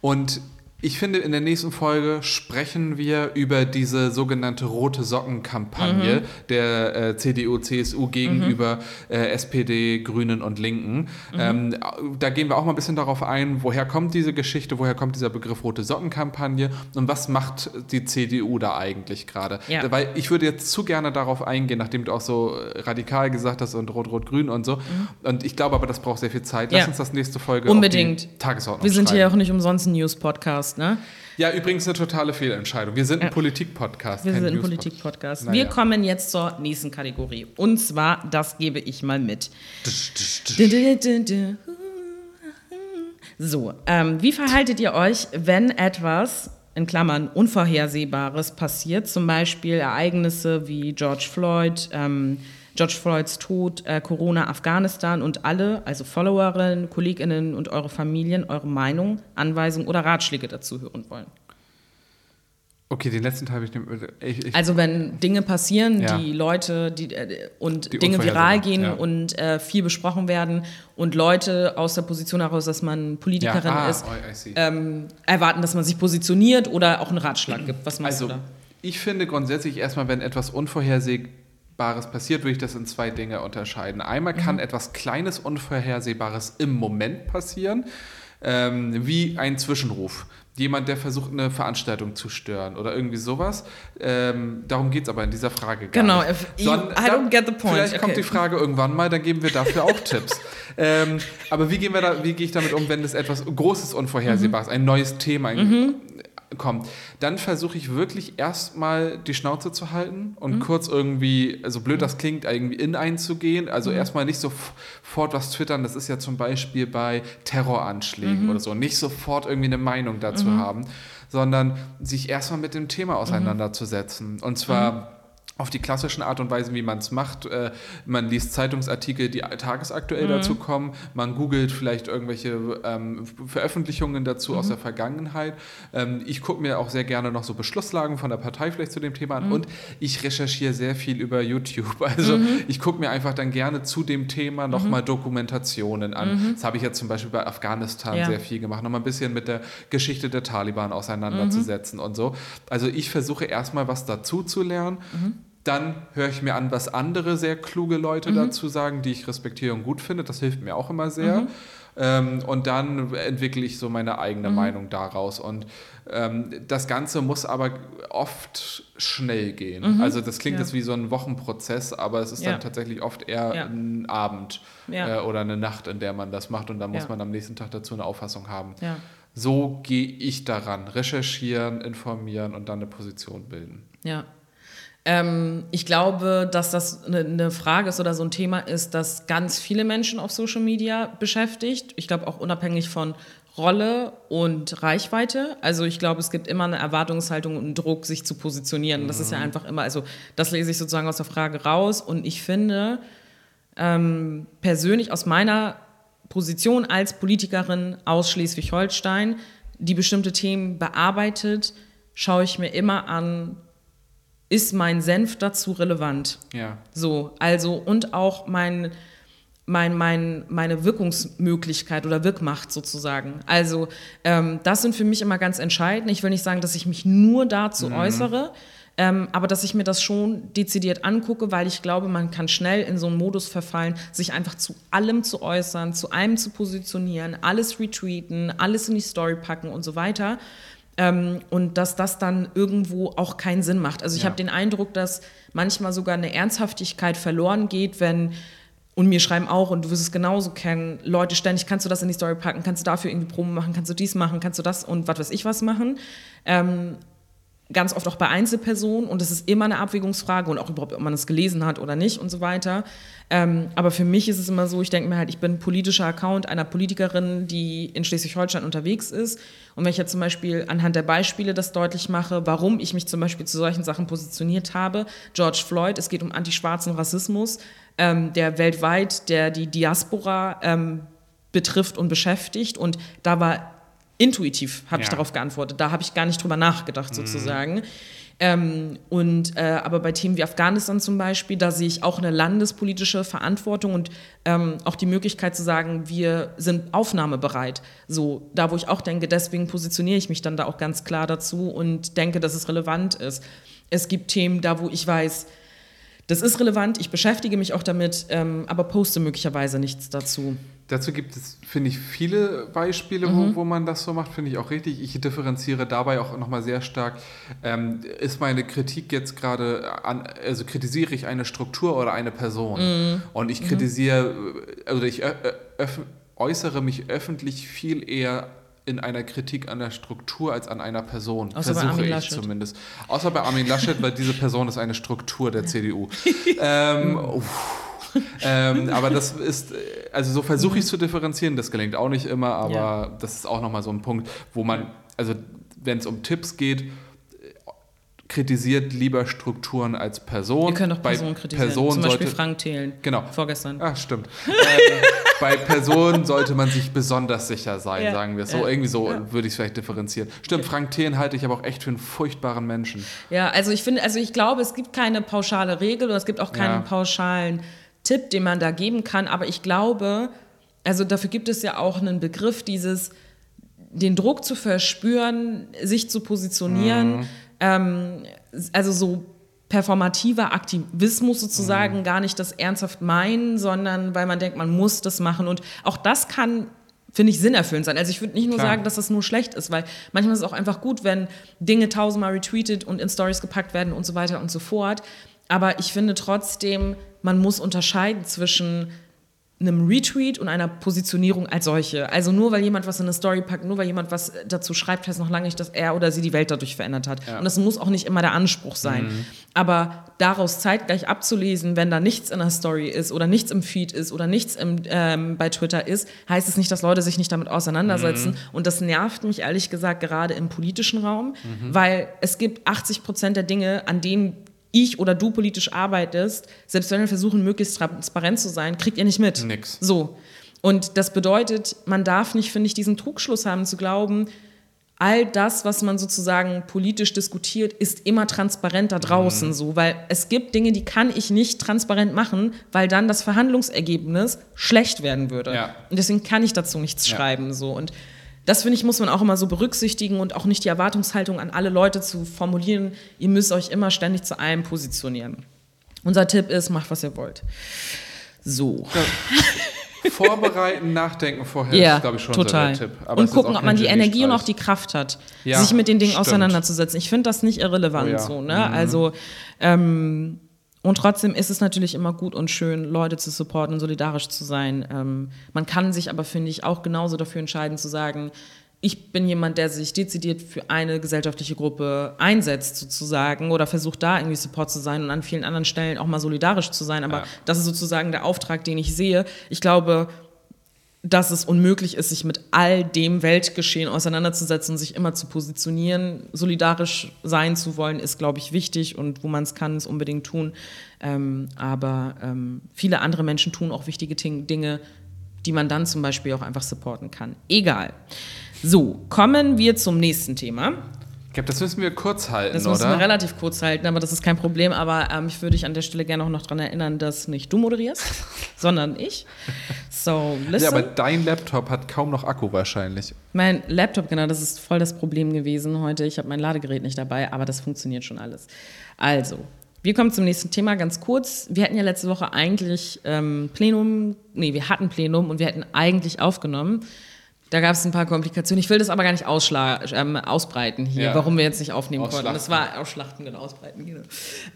Und ich finde, in der nächsten Folge sprechen wir über diese sogenannte rote Socken-Kampagne Mhm. der äh, CDU, CSU gegenüber äh, SPD, Grünen und Linken. Mhm. Ähm, da gehen wir auch mal ein bisschen darauf ein, woher kommt diese Geschichte, woher kommt dieser Begriff rote Socken-Kampagne und was macht die CDU da eigentlich gerade? Ja. Weil ich würde jetzt zu gerne darauf eingehen, nachdem du auch so radikal gesagt hast und rot-rot-grün und so. Und ich glaube aber, das braucht sehr viel Zeit. Lass Mhm. Ja. uns das nächste Folge Unbedingt. auf die Tagesordnung Wir sind schreiben. hier ja auch nicht umsonst ein News-Podcast, ne? Ja, übrigens eine totale Fehlentscheidung. Wir sind ein Ja. Politik-Podcast. Wir sind ein. Politik-Podcast. Wir kommen jetzt zur nächsten Kategorie. Und zwar, das gebe ich mal mit. So, ähm, wie verhaltet ihr euch, wenn etwas, in Klammern, Unvorhersehbares passiert? Zum Beispiel Ereignisse wie George Floyd, ähm, George Floyds Tod, äh, Corona, Afghanistan und alle, also Followerinnen, KollegInnen und eure Familien, eure Meinung, Anweisungen oder Ratschläge dazu hören wollen. Okay, den letzten Teil habe ich. Ich, ich, Also wenn Dinge passieren, Ja. die Leute die, äh, und Die Dinge viral unvorhersehbar, gehen ja. und äh, viel besprochen werden und Leute aus der Position heraus, dass man Politikerin ah, ist, oh, ähm, erwarten, dass man sich positioniert oder auch einen Ratschlag gibt. Was machst also, du da? ich finde grundsätzlich erstmal, wenn etwas Unvorhersehbares passiert, würde ich das in zwei Dinge unterscheiden. Einmal Mhm. kann etwas Kleines, Unvorhersehbares im Moment passieren, ähm, wie ein Zwischenruf. Jemand, der versucht, eine Veranstaltung zu stören oder irgendwie sowas. Ähm, darum geht es aber in dieser Frage gar Genau, nicht. you- I don't get the point. Vielleicht kommt Okay. die Frage irgendwann mal, dann geben wir dafür auch Tipps. Ähm, aber wie, gehen wir da, wie gehe ich damit um, wenn es etwas Großes, Unvorhersehbares, ein neues Thema ein, kommt? Dann versuche ich wirklich erstmal die Schnauze zu halten und kurz irgendwie, also blöd das klingt, irgendwie in einzugehen. Also erstmal nicht sofort was twittern. Das ist ja zum Beispiel bei Terroranschlägen oder so. Nicht sofort irgendwie eine Meinung dazu haben, sondern sich erstmal mit dem Thema auseinanderzusetzen. Und zwar auf die klassischen Art und Weise, wie man es macht. Äh, man liest Zeitungsartikel, die tagesaktuell dazu kommen. Man googelt vielleicht irgendwelche ähm, Veröffentlichungen dazu aus der Vergangenheit. Ähm, ich gucke mir auch sehr gerne noch so Beschlusslagen von der Partei vielleicht zu dem Thema an. Und ich recherchiere sehr viel über YouTube. Also ich gucke mir einfach dann gerne zu dem Thema nochmal Dokumentationen an. Das habe ich jetzt zum Beispiel bei Afghanistan Ja. sehr viel gemacht. Nochmal ein bisschen mit der Geschichte der Taliban auseinanderzusetzen und so. Also ich versuche erstmal was dazu zu lernen. Dann höre ich mir an, was andere sehr kluge Leute dazu sagen, die ich respektiere und gut finde. Das hilft mir auch immer sehr. Ähm, und dann entwickle ich so meine eigene Meinung daraus. Und ähm, das Ganze muss aber oft schnell gehen. Also das klingt Ja. jetzt wie so ein Wochenprozess, aber es ist Ja. dann tatsächlich oft eher Ja. ein Abend äh, oder eine Nacht, in der man das macht. Und dann muss man am nächsten Tag dazu eine Auffassung haben. So gehe ich daran. Recherchieren, informieren und dann eine Position bilden. Ja. Ähm, ich glaube, dass das eine, eine Frage ist oder so ein Thema ist, das ganz viele Menschen auf Social Media beschäftigt. Ich glaube auch unabhängig von Rolle und Reichweite. Also ich glaube, es gibt immer eine Erwartungshaltung und einen Druck, sich zu positionieren. Mhm. Das ist ja mhm. einfach immer, also das lese ich sozusagen aus der Frage raus. Und ich finde ähm, persönlich aus meiner Position als Politikerin aus Schleswig-Holstein, die bestimmte Themen bearbeitet, schaue ich mir immer an, ist mein Senf dazu relevant? Ja. So, also und auch mein mein, mein, meine Wirkungsmöglichkeit oder Wirkmacht sozusagen. Also ähm, das sind für mich immer ganz entscheidend. Ich will nicht sagen, dass ich mich nur dazu mhm. äußere, ähm, aber dass ich mir das schon dezidiert angucke, weil ich glaube, man kann schnell in so einen Modus verfallen, sich einfach zu allem zu äußern, zu allem zu positionieren, alles retweeten, alles in die Story packen und so weiter. Ähm, und dass das dann irgendwo auch keinen Sinn macht. Also ich ja. habe den Eindruck, dass manchmal sogar eine Ernsthaftigkeit verloren geht, wenn und mir schreiben auch, und du wirst es genauso kennen, Leute ständig, kannst du das in die Story packen, kannst du dafür irgendwie Promo machen, kannst du dies machen, kannst du das und was weiß ich was machen. Ähm, ganz oft auch bei Einzelpersonen und es ist immer eine Abwägungsfrage und auch überhaupt, ob man es gelesen hat oder nicht und so weiter. Ähm, aber für mich ist es immer so, ich denke mir halt, ich bin politischer Account einer Politikerin, die in Schleswig-Holstein unterwegs ist. Und wenn ich jetzt zum Beispiel anhand der Beispiele das deutlich mache, warum ich mich zum Beispiel zu solchen Sachen positioniert habe, George Floyd, es geht um antischwarzen Rassismus, ähm, der weltweit, der die Diaspora ähm, betrifft und beschäftigt. Und da war intuitiv, habe ja. ich darauf geantwortet. Da habe ich gar nicht drüber nachgedacht, mhm. sozusagen. Ähm, und äh, aber bei Themen wie Afghanistan zum Beispiel, da sehe ich auch eine landespolitische Verantwortung und ähm, auch die Möglichkeit zu sagen, wir sind aufnahmebereit. So, da wo ich auch denke, deswegen positioniere ich mich dann da auch ganz klar dazu und denke, dass es relevant ist. Es gibt Themen da, wo ich weiß, das ist relevant, ich beschäftige mich auch damit, ähm, aber poste möglicherweise nichts dazu. Dazu gibt es, finde ich, viele Beispiele, mhm. wo, wo man das so macht, finde ich auch richtig. Ich differenziere dabei auch nochmal sehr stark. Ähm, ist meine Kritik jetzt gerade an, also kritisiere ich eine Struktur oder eine Person? Mhm. Und ich mhm. kritisiere, also ich äußere mich öffentlich viel eher in einer Kritik an der Struktur als an einer Person. Außer Versuche ich Laschet. zumindest. Außer bei Armin Laschet, weil diese Person ist eine Struktur der CDU. ähm, ähm, aber das ist, also so versuche ich es zu differenzieren, das gelingt auch nicht immer, aber ja. das ist auch nochmal so ein Punkt, wo man, also wenn es um Tipps geht, kritisiert lieber Strukturen als Person. Wir können doch Personen kritisieren. Person Zum Beispiel sollte, Frank Thelen. Genau. Vorgestern. Ach, stimmt. ähm, bei Personen sollte man sich besonders sicher sein, ja. sagen wir es so. Ja. Irgendwie so ja. würde ich es vielleicht differenzieren. Stimmt, Frank Thelen halte ich aber auch echt für einen furchtbaren Menschen. Ja, also ich finde, also ich glaube, es gibt keine pauschale Regel und es gibt auch keinen pauschalen Tipp, den man da geben kann. Aber ich glaube, also dafür gibt es ja auch einen Begriff, dieses den Druck zu verspüren, sich zu positionieren. Mhm ähm, also so performativer Aktivismus sozusagen, mhm. gar nicht das ernsthaft meinen, sondern weil man denkt, man muss das machen. Und auch das kann finde ich, sinnerfüllend sein. Also ich würde nicht nur Klar. sagen, dass das nur schlecht ist, weil manchmal ist es auch einfach gut, wenn Dinge tausendmal retweetet und in Stories gepackt werden und so weiter und so fort. Aber ich finde trotzdem, man muss unterscheiden zwischen einem Retweet und einer Positionierung als solche. Also nur weil jemand was in eine Story packt, nur weil jemand was dazu schreibt, heißt noch lange nicht, dass er oder sie die Welt dadurch verändert hat. Ja. Und das muss auch nicht immer der Anspruch sein. Mhm. Aber daraus zeitgleich abzulesen, wenn da nichts in der Story ist oder nichts im Feed ist oder nichts im, ähm, bei Twitter ist, heißt es nicht, dass Leute sich nicht damit auseinandersetzen. Mhm. Und das nervt mich ehrlich gesagt gerade im politischen Raum, mhm. weil es gibt 80 Prozent der Dinge, an denen ich oder du politisch arbeitest, selbst wenn wir versuchen, möglichst transparent zu sein, kriegt ihr nicht mit. Nix. So. Und das bedeutet, man darf nicht, finde ich, diesen Trugschluss haben zu glauben, all das, was man sozusagen politisch diskutiert, ist immer transparent da draußen mhm. so, weil es gibt Dinge, die kann ich nicht transparent machen, weil dann das Verhandlungsergebnis schlecht werden würde. Ja. Und deswegen kann ich dazu nichts ja. schreiben so und das finde ich, muss man auch immer so berücksichtigen und auch nicht die Erwartungshaltung an alle Leute zu formulieren, ihr müsst euch immer ständig zu allem positionieren. Unser Tipp ist, macht, was ihr wollt. So. Ja. Vorbereiten, nachdenken vorher ja, ist, glaube ich, schon total. so der Tipp. Aber und gucken, ob man die Energie und auch die Kraft hat, ja, sich mit den Dingen stimmt. auseinanderzusetzen. Ich finde das nicht irrelevant oh, so. Ne? Mhm. Also ähm, und trotzdem ist es natürlich immer gut und schön, Leute zu supporten und solidarisch zu sein. Ähm, man kann sich aber, finde ich, auch genauso dafür entscheiden zu sagen, ich bin jemand, der sich dezidiert für eine gesellschaftliche Gruppe einsetzt, sozusagen, oder versucht da irgendwie Support zu sein und an vielen anderen Stellen auch mal solidarisch zu sein. Aber ja. das ist sozusagen der Auftrag, den ich sehe. Ich glaube, dass es unmöglich ist, sich mit all dem Weltgeschehen auseinanderzusetzen und sich immer zu positionieren. Solidarisch sein zu wollen, ist, glaube ich, wichtig und wo man es kann, es unbedingt tun. Ähm, aber ähm, viele andere Menschen tun auch wichtige Dinge, die man dann zum Beispiel auch einfach supporten kann. Egal. So, kommen wir zum nächsten Thema. Ich glaube, das müssen wir kurz halten, Das oder? müssen wir relativ kurz halten, aber das ist kein Problem. Aber ähm, ich würde dich an der Stelle gerne auch noch daran erinnern, dass nicht du moderierst, sondern ich. So, listen. ja, aber dein Laptop hat kaum noch Akku wahrscheinlich. Mein Laptop, genau, das ist voll das Problem gewesen heute. Ich habe mein Ladegerät nicht dabei, aber das funktioniert schon alles. Also, wir kommen zum nächsten Thema ganz kurz. Wir hatten ja letzte Woche eigentlich ähm, Plenum, nee, wir hatten Plenum und wir hätten eigentlich aufgenommen. Da gab es ein paar Komplikationen. Ich will das aber gar nicht ähm, ausbreiten hier, Ja. warum wir jetzt nicht aufnehmen konnten. Das war ausschlachten, genau, ausbreiten. Genau.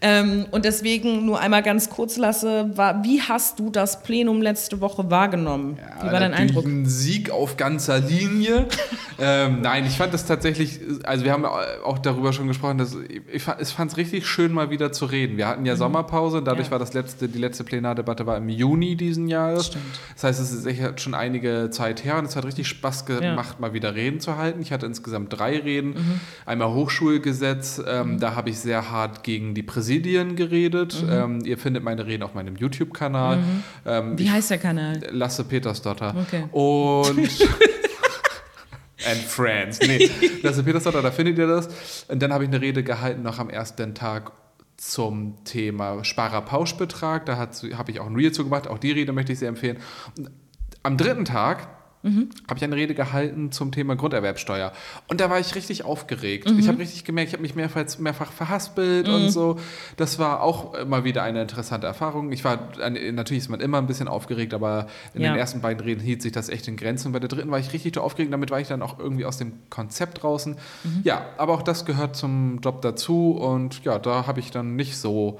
Ähm, und deswegen nur einmal ganz kurz lasse, war, wie hast du das Plenum letzte Woche wahrgenommen? wie war dein Eindruck? Ein Sieg auf ganzer Linie. ähm, nein, ich fand das tatsächlich, also wir haben auch darüber schon gesprochen, dass ich, ich fand es richtig schön, mal wieder zu reden. Wir hatten ja Sommerpause, dadurch Mhm. Ja. war das letzte, die letzte Plenardebatte war im Juni diesen Jahres. Stimmt. Das heißt, es ist sicher schon einige Zeit her und es hat richtig Spaß Ja. gemacht, mal wieder Reden zu halten. Ich hatte insgesamt drei Reden. Mhm. Einmal Hochschulgesetz, ähm, da habe ich sehr hart gegen die Präsidien geredet. Mhm. Ähm, ihr findet meine Reden auf meinem YouTube-Kanal. Ähm, Wie heißt der Kanal? Lasse Petersdotter. Okay. Und. And Friends. Nee, Lasse Petersdotter, da findet ihr das. Und dann habe ich eine Rede gehalten noch am ersten Tag zum Thema Sparerpauschbetrag. Da habe ich auch ein Reel zu gemacht. Auch die Rede möchte ich sehr empfehlen. Am dritten Tag habe ich eine Rede gehalten zum Thema Grunderwerbsteuer. Und da war ich richtig aufgeregt. Ich habe richtig gemerkt, ich habe mich mehrfach, mehrfach verhaspelt und so. Das war auch immer wieder eine interessante Erfahrung. Ich war, natürlich ist man immer ein bisschen aufgeregt, aber in Ja. den ersten beiden Reden hielt sich das echt in Grenzen. Und bei der dritten war ich richtig aufgeregt. Damit war ich dann auch irgendwie aus dem Konzept draußen. Ja, aber auch das gehört zum Job dazu. Und ja, da habe ich dann nicht so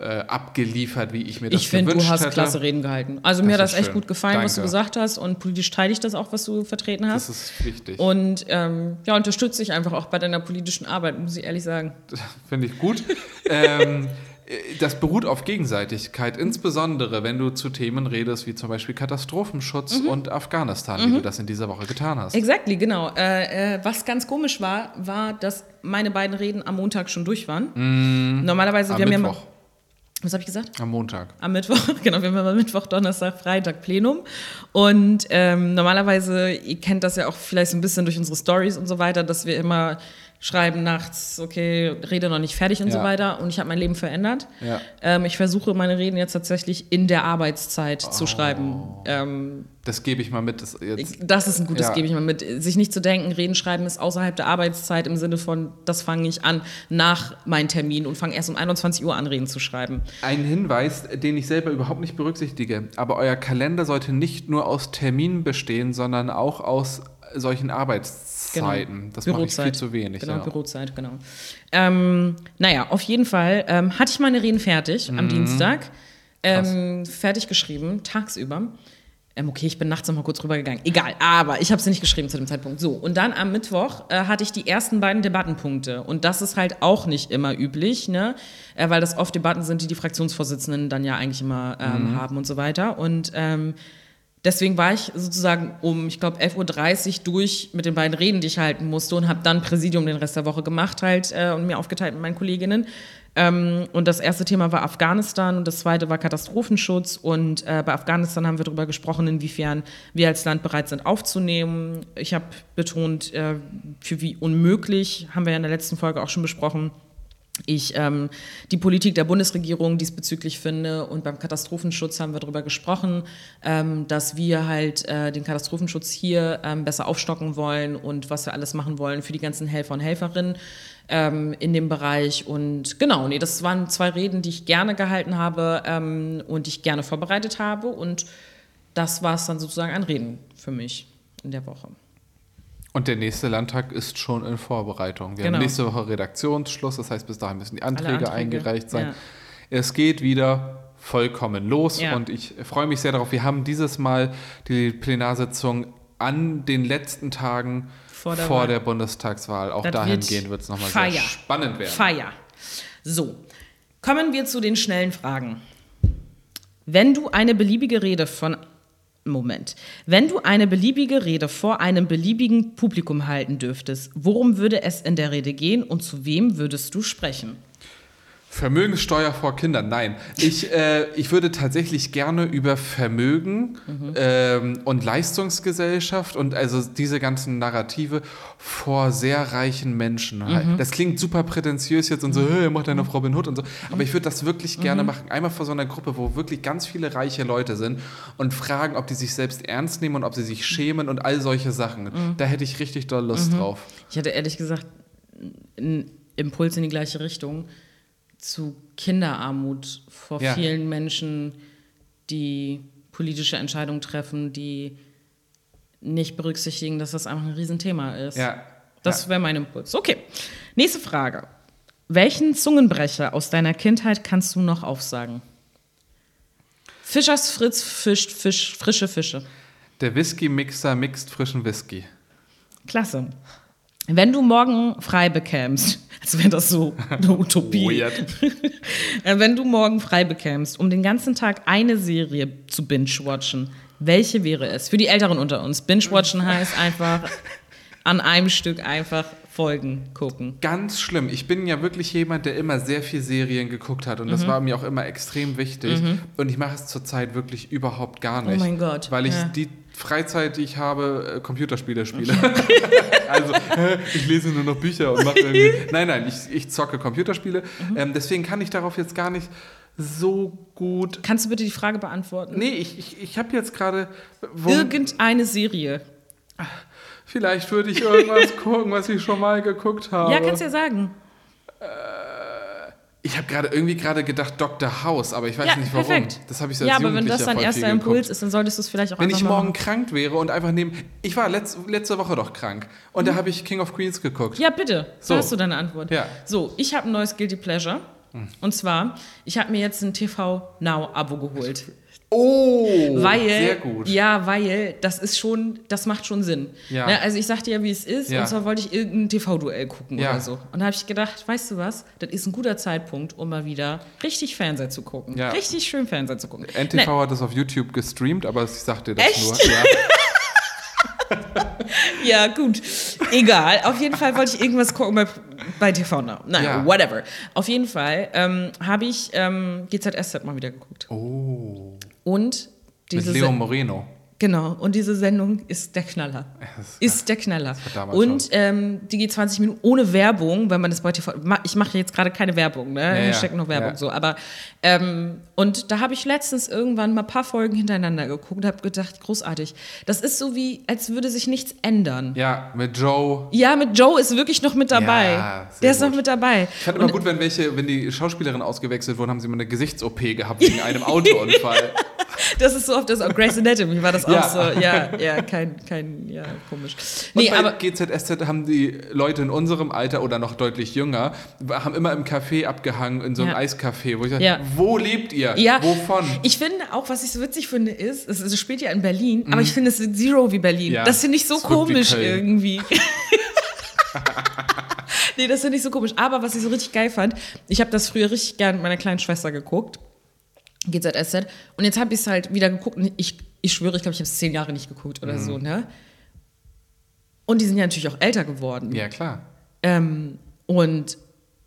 äh, abgeliefert, wie ich mir das Ich finde, du gewünscht hast hätte. klasse Reden gehalten. Also mir hat Das das echt schön. gut gefallen, was du Danke. gesagt hast. Und politisch teile ich das auch, was du vertreten hast. Das ist wichtig. Und ähm, ja, unterstütze ich einfach auch bei deiner politischen Arbeit, muss ich ehrlich sagen. Finde ich gut. ähm, äh, das beruht auf Gegenseitigkeit, insbesondere wenn du zu Themen redest wie zum Beispiel Katastrophenschutz Mhm. und Afghanistan, wie du das in dieser Woche getan hast. Exactly, genau. Äh, äh, was ganz komisch war, war, dass meine beiden Reden am Montag schon durch waren. Normalerweise, Mhm. Am wir haben ja Mittwoch, was habe ich gesagt? am Montag. Am Mittwoch, genau, wir haben immer Mittwoch, Donnerstag, Freitag Plenum. Und ähm, normalerweise, ihr kennt das ja auch vielleicht so ein bisschen durch unsere Stories und so weiter, dass wir immer schreiben nachts, okay, Rede noch nicht fertig und so Ja. weiter. Und ich habe mein Leben verändert. Ja. Ähm, ich versuche meine Reden jetzt tatsächlich in der Arbeitszeit Oh. zu schreiben. Ähm, Das gebe ich mal mit. Das jetzt, das ist ein gutes, Ja. gebe ich mal mit. Sich nicht zu denken, Reden schreiben ist außerhalb der Arbeitszeit im Sinne von, das fange ich an nach meinem Termin und fange erst um 21 Uhr an, Reden zu schreiben. ein Hinweis, den ich selber überhaupt nicht berücksichtige, aber euer Kalender sollte nicht nur aus Terminen bestehen, sondern auch aus solchen Arbeitszeiten. Das mache ich viel zu wenig. Genau, ja. Bürozeit, genau. Ähm, naja, auf jeden Fall ähm, hatte ich meine Reden fertig Mhm. am Dienstag. Ähm, fertig geschrieben, tagsüber. Ähm, okay, ich bin nachts noch mal kurz rübergegangen. Egal, aber ich habe sie nicht geschrieben zu dem Zeitpunkt. So, und dann am Mittwoch äh, hatte ich die ersten beiden Debattenpunkte. Und das ist halt auch nicht immer üblich, ne? Äh, weil das oft Debatten sind, die die Fraktionsvorsitzenden dann ja eigentlich immer ähm, haben und so weiter. Und ähm, Deswegen war ich sozusagen um, ich glaube, 11.30 Uhr durch mit den beiden Reden, die ich halten musste und habe dann Präsidium den Rest der Woche gemacht halt äh, und mir aufgeteilt mit meinen Kolleginnen. Ähm, und das erste Thema war Afghanistan und das zweite war Katastrophenschutz. Und äh, bei Afghanistan haben wir darüber gesprochen, inwiefern wir als Land bereit sind aufzunehmen. Ich habe betont, äh, für wie unmöglich, haben wir ja in der letzten Folge auch schon besprochen, ich ähm, die Politik der Bundesregierung diesbezüglich finde. Und beim Katastrophenschutz haben wir darüber gesprochen, ähm, dass wir halt äh, den Katastrophenschutz hier ähm, besser aufstocken wollen und was wir alles machen wollen für die ganzen Helfer und Helferinnen ähm, in dem Bereich. Und genau, nee, das waren zwei Reden, die ich gerne gehalten habe ähm, und die ich gerne vorbereitet habe. Und das war es dann sozusagen an Reden für mich in der Woche. Und der nächste Landtag ist schon in Vorbereitung. Wir Genau. haben nächste Woche Redaktionsschluss, das heißt, bis dahin müssen die Anträge, Anträge, eingereicht sein. ja. Es geht wieder vollkommen los Ja. und ich freue mich sehr darauf. Wir haben dieses Mal die Plenarsitzung an den letzten Tagen Vor der vor der Bundestagswahl. Auch Das dahingehend wird es nochmal sehr spannend werden. Feier. So, kommen wir zu den schnellen Fragen. Wenn du eine beliebige Rede von Moment. Wenn du eine beliebige Rede vor einem beliebigen Publikum halten dürftest, worum würde es in der Rede gehen und zu wem würdest du sprechen? Vermögenssteuer vor Kindern, nein. Ich, äh, ich würde tatsächlich gerne über Vermögen mhm. ähm, und Leistungsgesellschaft und also diese ganzen Narrative vor sehr reichen Menschen. Mhm. Das klingt super prätentiös jetzt und so, hey, mach deine Robin Hood und so. Aber ich würde das wirklich gerne mhm. machen. Einmal vor so einer Gruppe, wo wirklich ganz viele reiche Leute sind und fragen, ob die sich selbst ernst nehmen und ob sie sich schämen und all solche Sachen. Mhm. Da hätte ich richtig doll Lust mhm. drauf. Ich hatte ehrlich gesagt einen Impuls in die gleiche Richtung zu Kinderarmut vor ja. vielen Menschen, die politische Entscheidungen treffen, die nicht berücksichtigen, dass das einfach ein Riesenthema ist. Ja. Das ja. wäre mein Impuls. Okay, nächste Frage. Welchen Zungenbrecher aus deiner Kindheit kannst du noch aufsagen? Fischers Fritz fischt Fisch, frische Fische. Der Whisky-Mixer mixt frischen Whisky. Klasse. Wenn du morgen frei bekämst, als wäre das so eine Utopie. Äh, wenn du morgen frei bekämst, um den ganzen Tag eine Serie zu binge-watchen, welche wäre es? Für die Älteren unter uns. Binge-watchen heißt einfach an einem Stück einfach Folgen gucken. Ganz schlimm. Ich bin ja wirklich jemand, der immer sehr viel Serien geguckt hat und mhm. das war mir auch immer extrem wichtig. Mhm. Und ich mache es zurzeit wirklich überhaupt gar nicht. Oh mein Gott. Weil ich ja. die Freizeit, die ich habe, äh, Computerspiele spiele. also ich lese nur noch Bücher und mache irgendwie. Nein, nein, ich, ich zocke Computerspiele. Mhm. Ähm, deswegen kann ich darauf jetzt gar nicht so gut. Kannst du bitte die Frage beantworten? Nee, ich, ich, ich habe jetzt gerade. Irgendeine Serie. Vielleicht würde ich irgendwas gucken, was ich schon mal geguckt habe. Ja, kannst du ja sagen. Äh, ich habe gerade irgendwie gerade gedacht Dr. House, aber ich weiß ja, nicht warum. Perfekt. Das habe ich so als Ja, aber wenn das dein erster Impuls ist, dann solltest du es vielleicht auch Wenn ich morgen machen. krank wäre und einfach neben ich war letzt, letzte Woche doch krank und mhm. da habe ich King of Queens geguckt. Ja, bitte. So da hast du deine Antwort. Ja. So, ich habe ein neues guilty pleasure. Mhm. Und zwar, ich habe mir jetzt ein TV Now Abo geholt. Oh, weil, sehr gut. Ja, weil das ist schon, das macht schon Sinn. Ja. Ne, also ich sagte ja, wie es ist, ja. und zwar wollte ich irgendein TV-Duell gucken ja. oder so. Und da habe ich gedacht, weißt du was, das ist ein guter Zeitpunkt, um mal wieder richtig Fernseher zu gucken. Ja. Richtig schön Fernseher zu gucken. NTV ne. hat das auf YouTube gestreamt, aber ich sagte das Echt? nur. Ja. gut. Egal. Auf jeden Fall wollte ich irgendwas gucken bei, bei TV Now. Nein, ja. whatever. Auf jeden Fall ähm, habe ich ähm, GZSZ mal wieder geguckt. Oh. Und diese Mit Leo Moreno. Genau, und diese Sendung ist der Knaller. Ist, ist der Knaller. Und ähm, die geht 20 Minuten ohne Werbung, wenn man das bei TV. Ich mache jetzt gerade keine Werbung, ne? Ja, ja. steckt noch Werbung ja. so. Aber ähm, und da habe ich letztens irgendwann mal ein paar Folgen hintereinander geguckt und habe gedacht, großartig. Das ist so wie, als würde sich nichts ändern. Ja, mit Joe. Ja, mit Joe ist wirklich noch mit dabei. Ja, der ist gut. noch mit dabei. Ich fand immer gut, wenn welche, wenn die Schauspielerin ausgewechselt wurden, haben sie mal eine Gesichts-OP gehabt wegen einem Autounfall. Das ist so oft das. Auch Grace Anatomy war das auch ja. so. Ja, ja, kein, kein, ja, komisch. Nee, aber GZSZ haben die Leute in unserem Alter oder noch deutlich jünger, haben immer im Café abgehangen, in so einem ja. Eiscafé, wo ich sage, ja. wo lebt ihr? Ja. Wovon? Ich finde auch, was ich so witzig finde, ist, es, es spielt ja in Berlin, mhm. aber ich finde es ist Zero wie Berlin. Ja. Das finde ich so das komisch irgendwie. nee, das finde ich so komisch. Aber was ich so richtig geil fand, ich habe das früher richtig gern mit meiner kleinen Schwester geguckt. GZSZ. Und jetzt habe ich es halt wieder geguckt und ich, ich schwöre, ich glaube, ich habe es zehn Jahre nicht geguckt oder mhm. so, ne? Und die sind ja natürlich auch älter geworden. Ja, klar. Ähm, und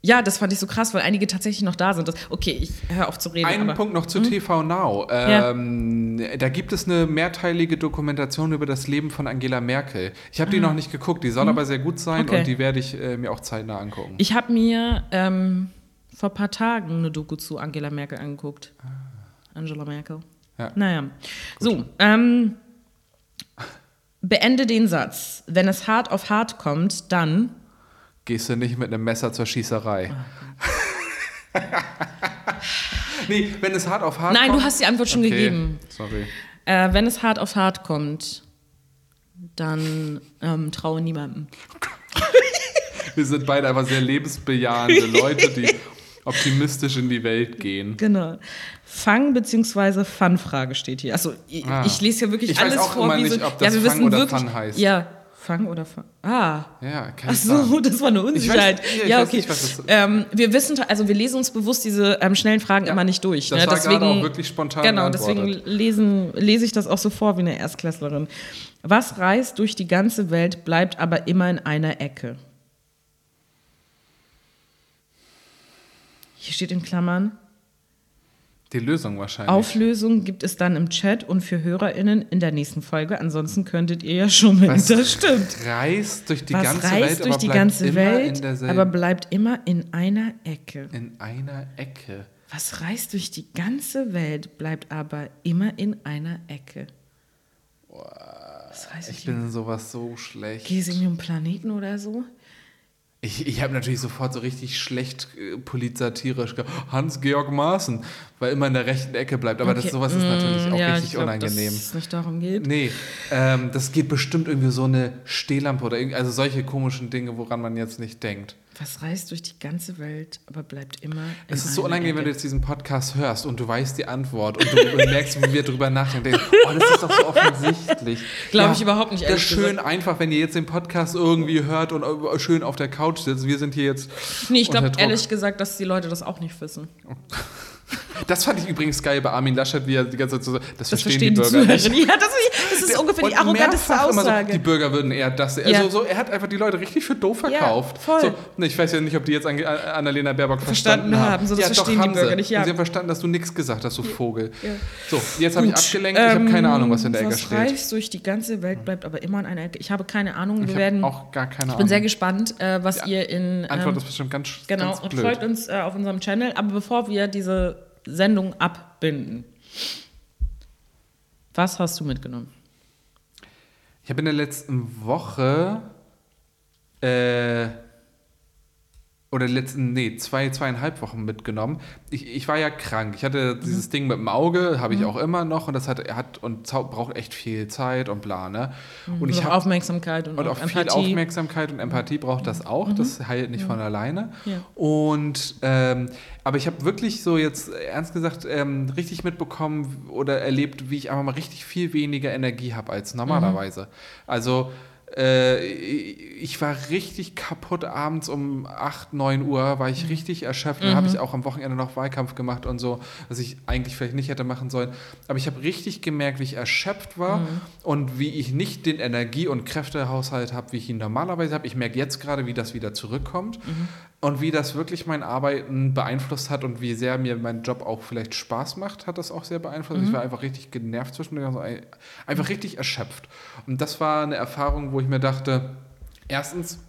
ja, das fand ich so krass, weil einige tatsächlich noch da sind. Das, okay, ich höre auf zu reden. Einen Punkt noch zu hm? TV Now. Ähm, ja. Da gibt es eine mehrteilige Dokumentation über das Leben von Angela Merkel. Ich habe die ah. noch nicht geguckt, die soll hm? aber sehr gut sein okay. und die werde ich äh, mir auch zeitnah angucken. Ich habe mir ähm, vor ein paar Tagen eine Doku zu Angela Merkel angeguckt. Ah. Angela Merkel. Ja. Naja. Gut. So, ähm, beende den Satz. Wenn es hart auf hart kommt, dann. Gehst du nicht mit einem Messer zur Schießerei. Oh, nee, wenn es hart auf hart Nein, kommt. Nein, du hast die Antwort schon okay. gegeben. Sorry. Äh, wenn es hart auf hart kommt, dann ähm, traue niemandem. Wir sind beide einfach sehr lebensbejahende Leute, die optimistisch in die Welt gehen. Genau. Fang- bzw. Fun-Frage steht hier. Also ich, ah. ich lese ja wirklich ich alles weiß auch vor. Immer nicht, so, ob das ja, wir Fang wissen oder wirklich, Fun heißt. Ja, Fang oder Fang? Ah. Ja, Ach so, das war eine Unsicherheit. Ich weiß- ja, ja, okay. nicht, ähm, wir wissen, also wir lesen uns bewusst diese ähm, schnellen Fragen immer nicht durch. das ne? war deswegen, auch wirklich spontan Genau, deswegen lesen, lese ich das auch so vor wie eine Erstklässlerin. Was reist durch die ganze Welt, bleibt aber immer in einer Ecke? Hier steht in Klammern, Die Lösung wahrscheinlich. Auflösung gibt es dann im Chat und für HörerInnen in der nächsten Folge. Ansonsten könntet ihr ja schon, Was das stimmt. reist durch die Was ganze reist Welt, durch aber die bleibt ganze immer Welt, in aber bleibt immer in einer Ecke. in einer Ecke. Was reist durch die ganze Welt, bleibt aber immer in einer Ecke. Durch Ich bin in sowas so schlecht. Geht es irgendwie um Planeten oder so? Ich, ich habe natürlich sofort so richtig schlecht äh, politsatirisch ge- Hans-Georg Maaßen, weil immer in der rechten Ecke bleibt. Aber das, Okay. sowas ist natürlich Mm, auch ja, richtig ich glaub, unangenehm. Dass es nicht darum geht. Nee, ähm, das geht bestimmt irgendwie so eine Stehlampe oder also solche komischen Dinge, woran man jetzt nicht denkt. Was reist durch die ganze Welt, aber bleibt immer Es ist so unangenehm, wenn du jetzt diesen Podcast hörst und du weißt die Antwort und du merkst, wie wir drüber nachdenken. Oh, das ist doch so offensichtlich. Glaub ich überhaupt nicht, Das ist schön einfach, wenn ihr jetzt den Podcast irgendwie hört und schön auf der Couch sitzt. Wir sind hier jetzt. Nee, ich glaube ehrlich gesagt, dass die Leute das auch nicht wissen. Das fand ich übrigens geil bei Armin Laschet, wie er die ganze Zeit so. Das, Das verstehen, die verstehen die Bürger nicht. Ja, das ist, das ist ungefähr die arroganteste Aussage. So, die Bürger würden eher das. Also Ja. so, er hat einfach die Leute richtig für doof Ja, verkauft. voll. So, ne, ich weiß ja nicht, ob die jetzt Ange- Annalena Baerbock verstanden, Verstanden haben. So, das ja, verstehen doch, die haben Bürger sie. nicht, ja. Und sie haben verstanden, dass du nichts gesagt hast, du Vogel. Ja. So, jetzt habe ich abgelenkt. Ich habe keine ähm, Ahnung, was in der Ecke was steht. reist durch die ganze Welt, bleibt aber immer in einer Ecke. Ich habe keine Ahnung. Wir Ich werden, auch gar keine ich Ahnung. bin sehr gespannt, äh, was Ja, ihr in. Antwort ähm, ist bestimmt ganz, Genau, und folgt uns äh, auf unserem Channel. Aber bevor wir diese Sendung abbinden, was hast du mitgenommen? Ich habe in der letzten Woche äh, oder letzten, nee, zwei, zweieinhalb Wochen mitgenommen. Ich, ich war ja krank. Ich hatte dieses Ding mit dem Auge, habe ich auch immer noch und das hat, hat und braucht echt viel Zeit und bla, ne? Und ich Noch habe Aufmerksamkeit und, und auch auch viel. Aufmerksamkeit und Empathie braucht das auch. Das heilt nicht von alleine. Ja. Und ähm, aber ich habe wirklich so jetzt ernst gesagt ähm, richtig mitbekommen oder erlebt, wie ich einfach mal richtig viel weniger Energie habe als normalerweise. Also äh, ich war richtig kaputt abends um 8, 9 Uhr, war ich richtig erschöpft. Dann habe ich auch am Wochenende noch Wahlkampf gemacht und so, was ich eigentlich vielleicht nicht hätte machen sollen. Aber ich habe richtig gemerkt, wie ich erschöpft war und wie ich nicht den Energie- und Kräftehaushalt habe, wie ich ihn normalerweise habe. Ich merke jetzt gerade, wie das wieder zurückkommt und wie das wirklich mein Arbeiten beeinflusst hat und wie sehr mir mein Job auch vielleicht Spaß macht, hat das auch sehr beeinflusst. Ich war einfach richtig genervt zwischendurch, also ein- einfach richtig erschöpft. Und das war eine Erfahrung, wo ich mir dachte, erstens,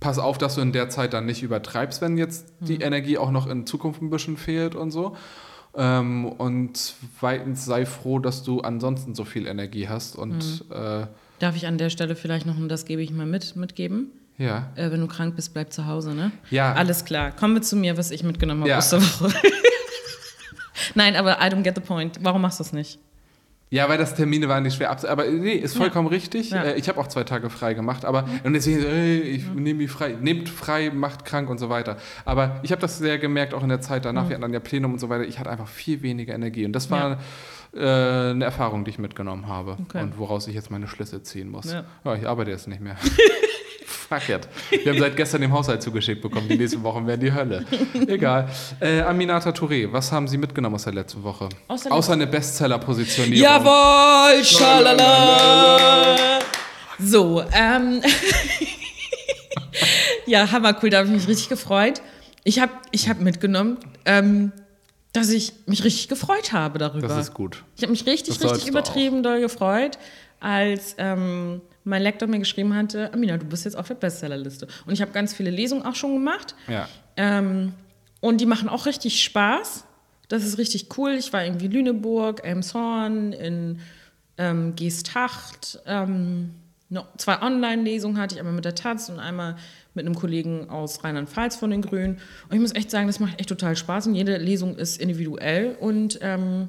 pass auf, dass du in der Zeit dann nicht übertreibst, wenn jetzt die Energie auch noch in Zukunft ein bisschen fehlt und so. Ähm, und zweitens, sei froh, dass du ansonsten so viel Energie hast. Und äh, Darf ich an der Stelle vielleicht noch, und das gebe ich mal mit, mitgeben? ja. Äh, wenn du krank bist, bleib zu Hause, ne? Ja. Alles klar. Kommen wir zu mir, was ich mitgenommen habe Ja. aus der Woche. Nein, aber I don't get the point. Warum machst du es nicht? Ja, weil das Termine waren, die schwer abzu... Aber nee, ist vollkommen richtig. Ja. Mhm. Äh, Ich habe auch zwei Tage frei gemacht, aber und deswegen, ey, ich nehme mich frei. Nehmt frei, macht krank und so weiter. Aber ich habe das sehr gemerkt, auch in der Zeit danach. Wir hatten dann ja Plenum und so weiter. Ich hatte einfach viel weniger Energie. Und das war äh, eine Erfahrung, die ich mitgenommen habe. Okay. Und woraus ich jetzt meine Schlüsse ziehen muss. Ja. Ja, ich arbeite jetzt nicht mehr. Fuck it. Wir haben seit gestern den Haushalt zugeschickt bekommen. Die nächsten Wochen werden die Hölle. Egal. Äh, Aminata Touré, was haben Sie mitgenommen aus der letzten Woche? Aus der Außer eine Bestseller-Positionierung. Jawohl, schalala. So, ähm. ja, hammer cool, da habe ich mich richtig gefreut. Ich habe ich hab mitgenommen, ähm, dass ich mich richtig gefreut habe darüber. Das ist gut. Ich habe mich richtig, Das richtig übertrieben doll gefreut, als ähm, mein Lektor mir geschrieben hatte, Amina, du bist jetzt auf der Bestsellerliste. Und ich habe ganz viele Lesungen auch schon gemacht. Ja. Ähm, und die machen auch richtig Spaß. Das ist richtig cool. Ich war irgendwie Lüneburg, Elmshorn, in ähm, Geesthacht. Ähm, noch zwei Online-Lesungen hatte ich, einmal mit der Taz und einmal mit einem Kollegen aus Rheinland-Pfalz von den Grünen. Und ich muss echt sagen, das macht echt total Spaß und jede Lesung ist individuell. Und ähm,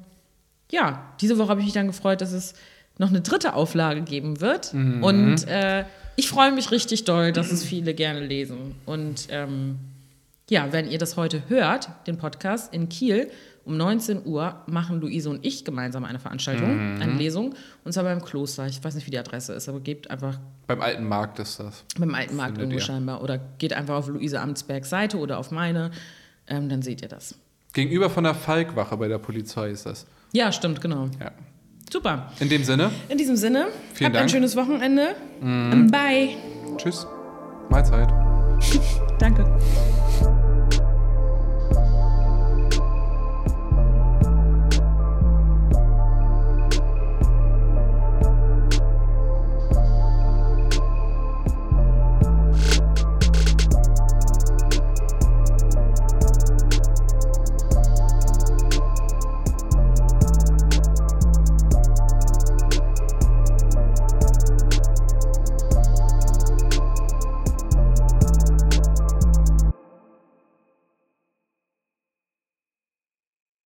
ja, diese Woche habe ich mich dann gefreut, dass es noch eine dritte Auflage geben wird. Und äh, ich freue mich richtig doll, dass es viele gerne lesen. Und ähm, ja, wenn ihr das heute hört, den Podcast in Kiel Um 19 Uhr machen Luise und ich gemeinsam eine Veranstaltung, Mhm. eine Lesung. Und zwar beim Kloster. Ich weiß nicht, wie die Adresse ist, aber gebt einfach Beim alten Markt ist das. beim alten Markt irgendwo ihr. scheinbar. Oder geht einfach auf Luise Amtsbergs Seite oder auf meine. Ähm, dann seht ihr das. Gegenüber von der Falkwache bei der Polizei ist das. Ja, stimmt, genau. Ja. Super. In dem Sinne, In diesem Sinne, Vielen habt ein Dank. schönes Wochenende. Bye. tschüss. Mahlzeit. Danke.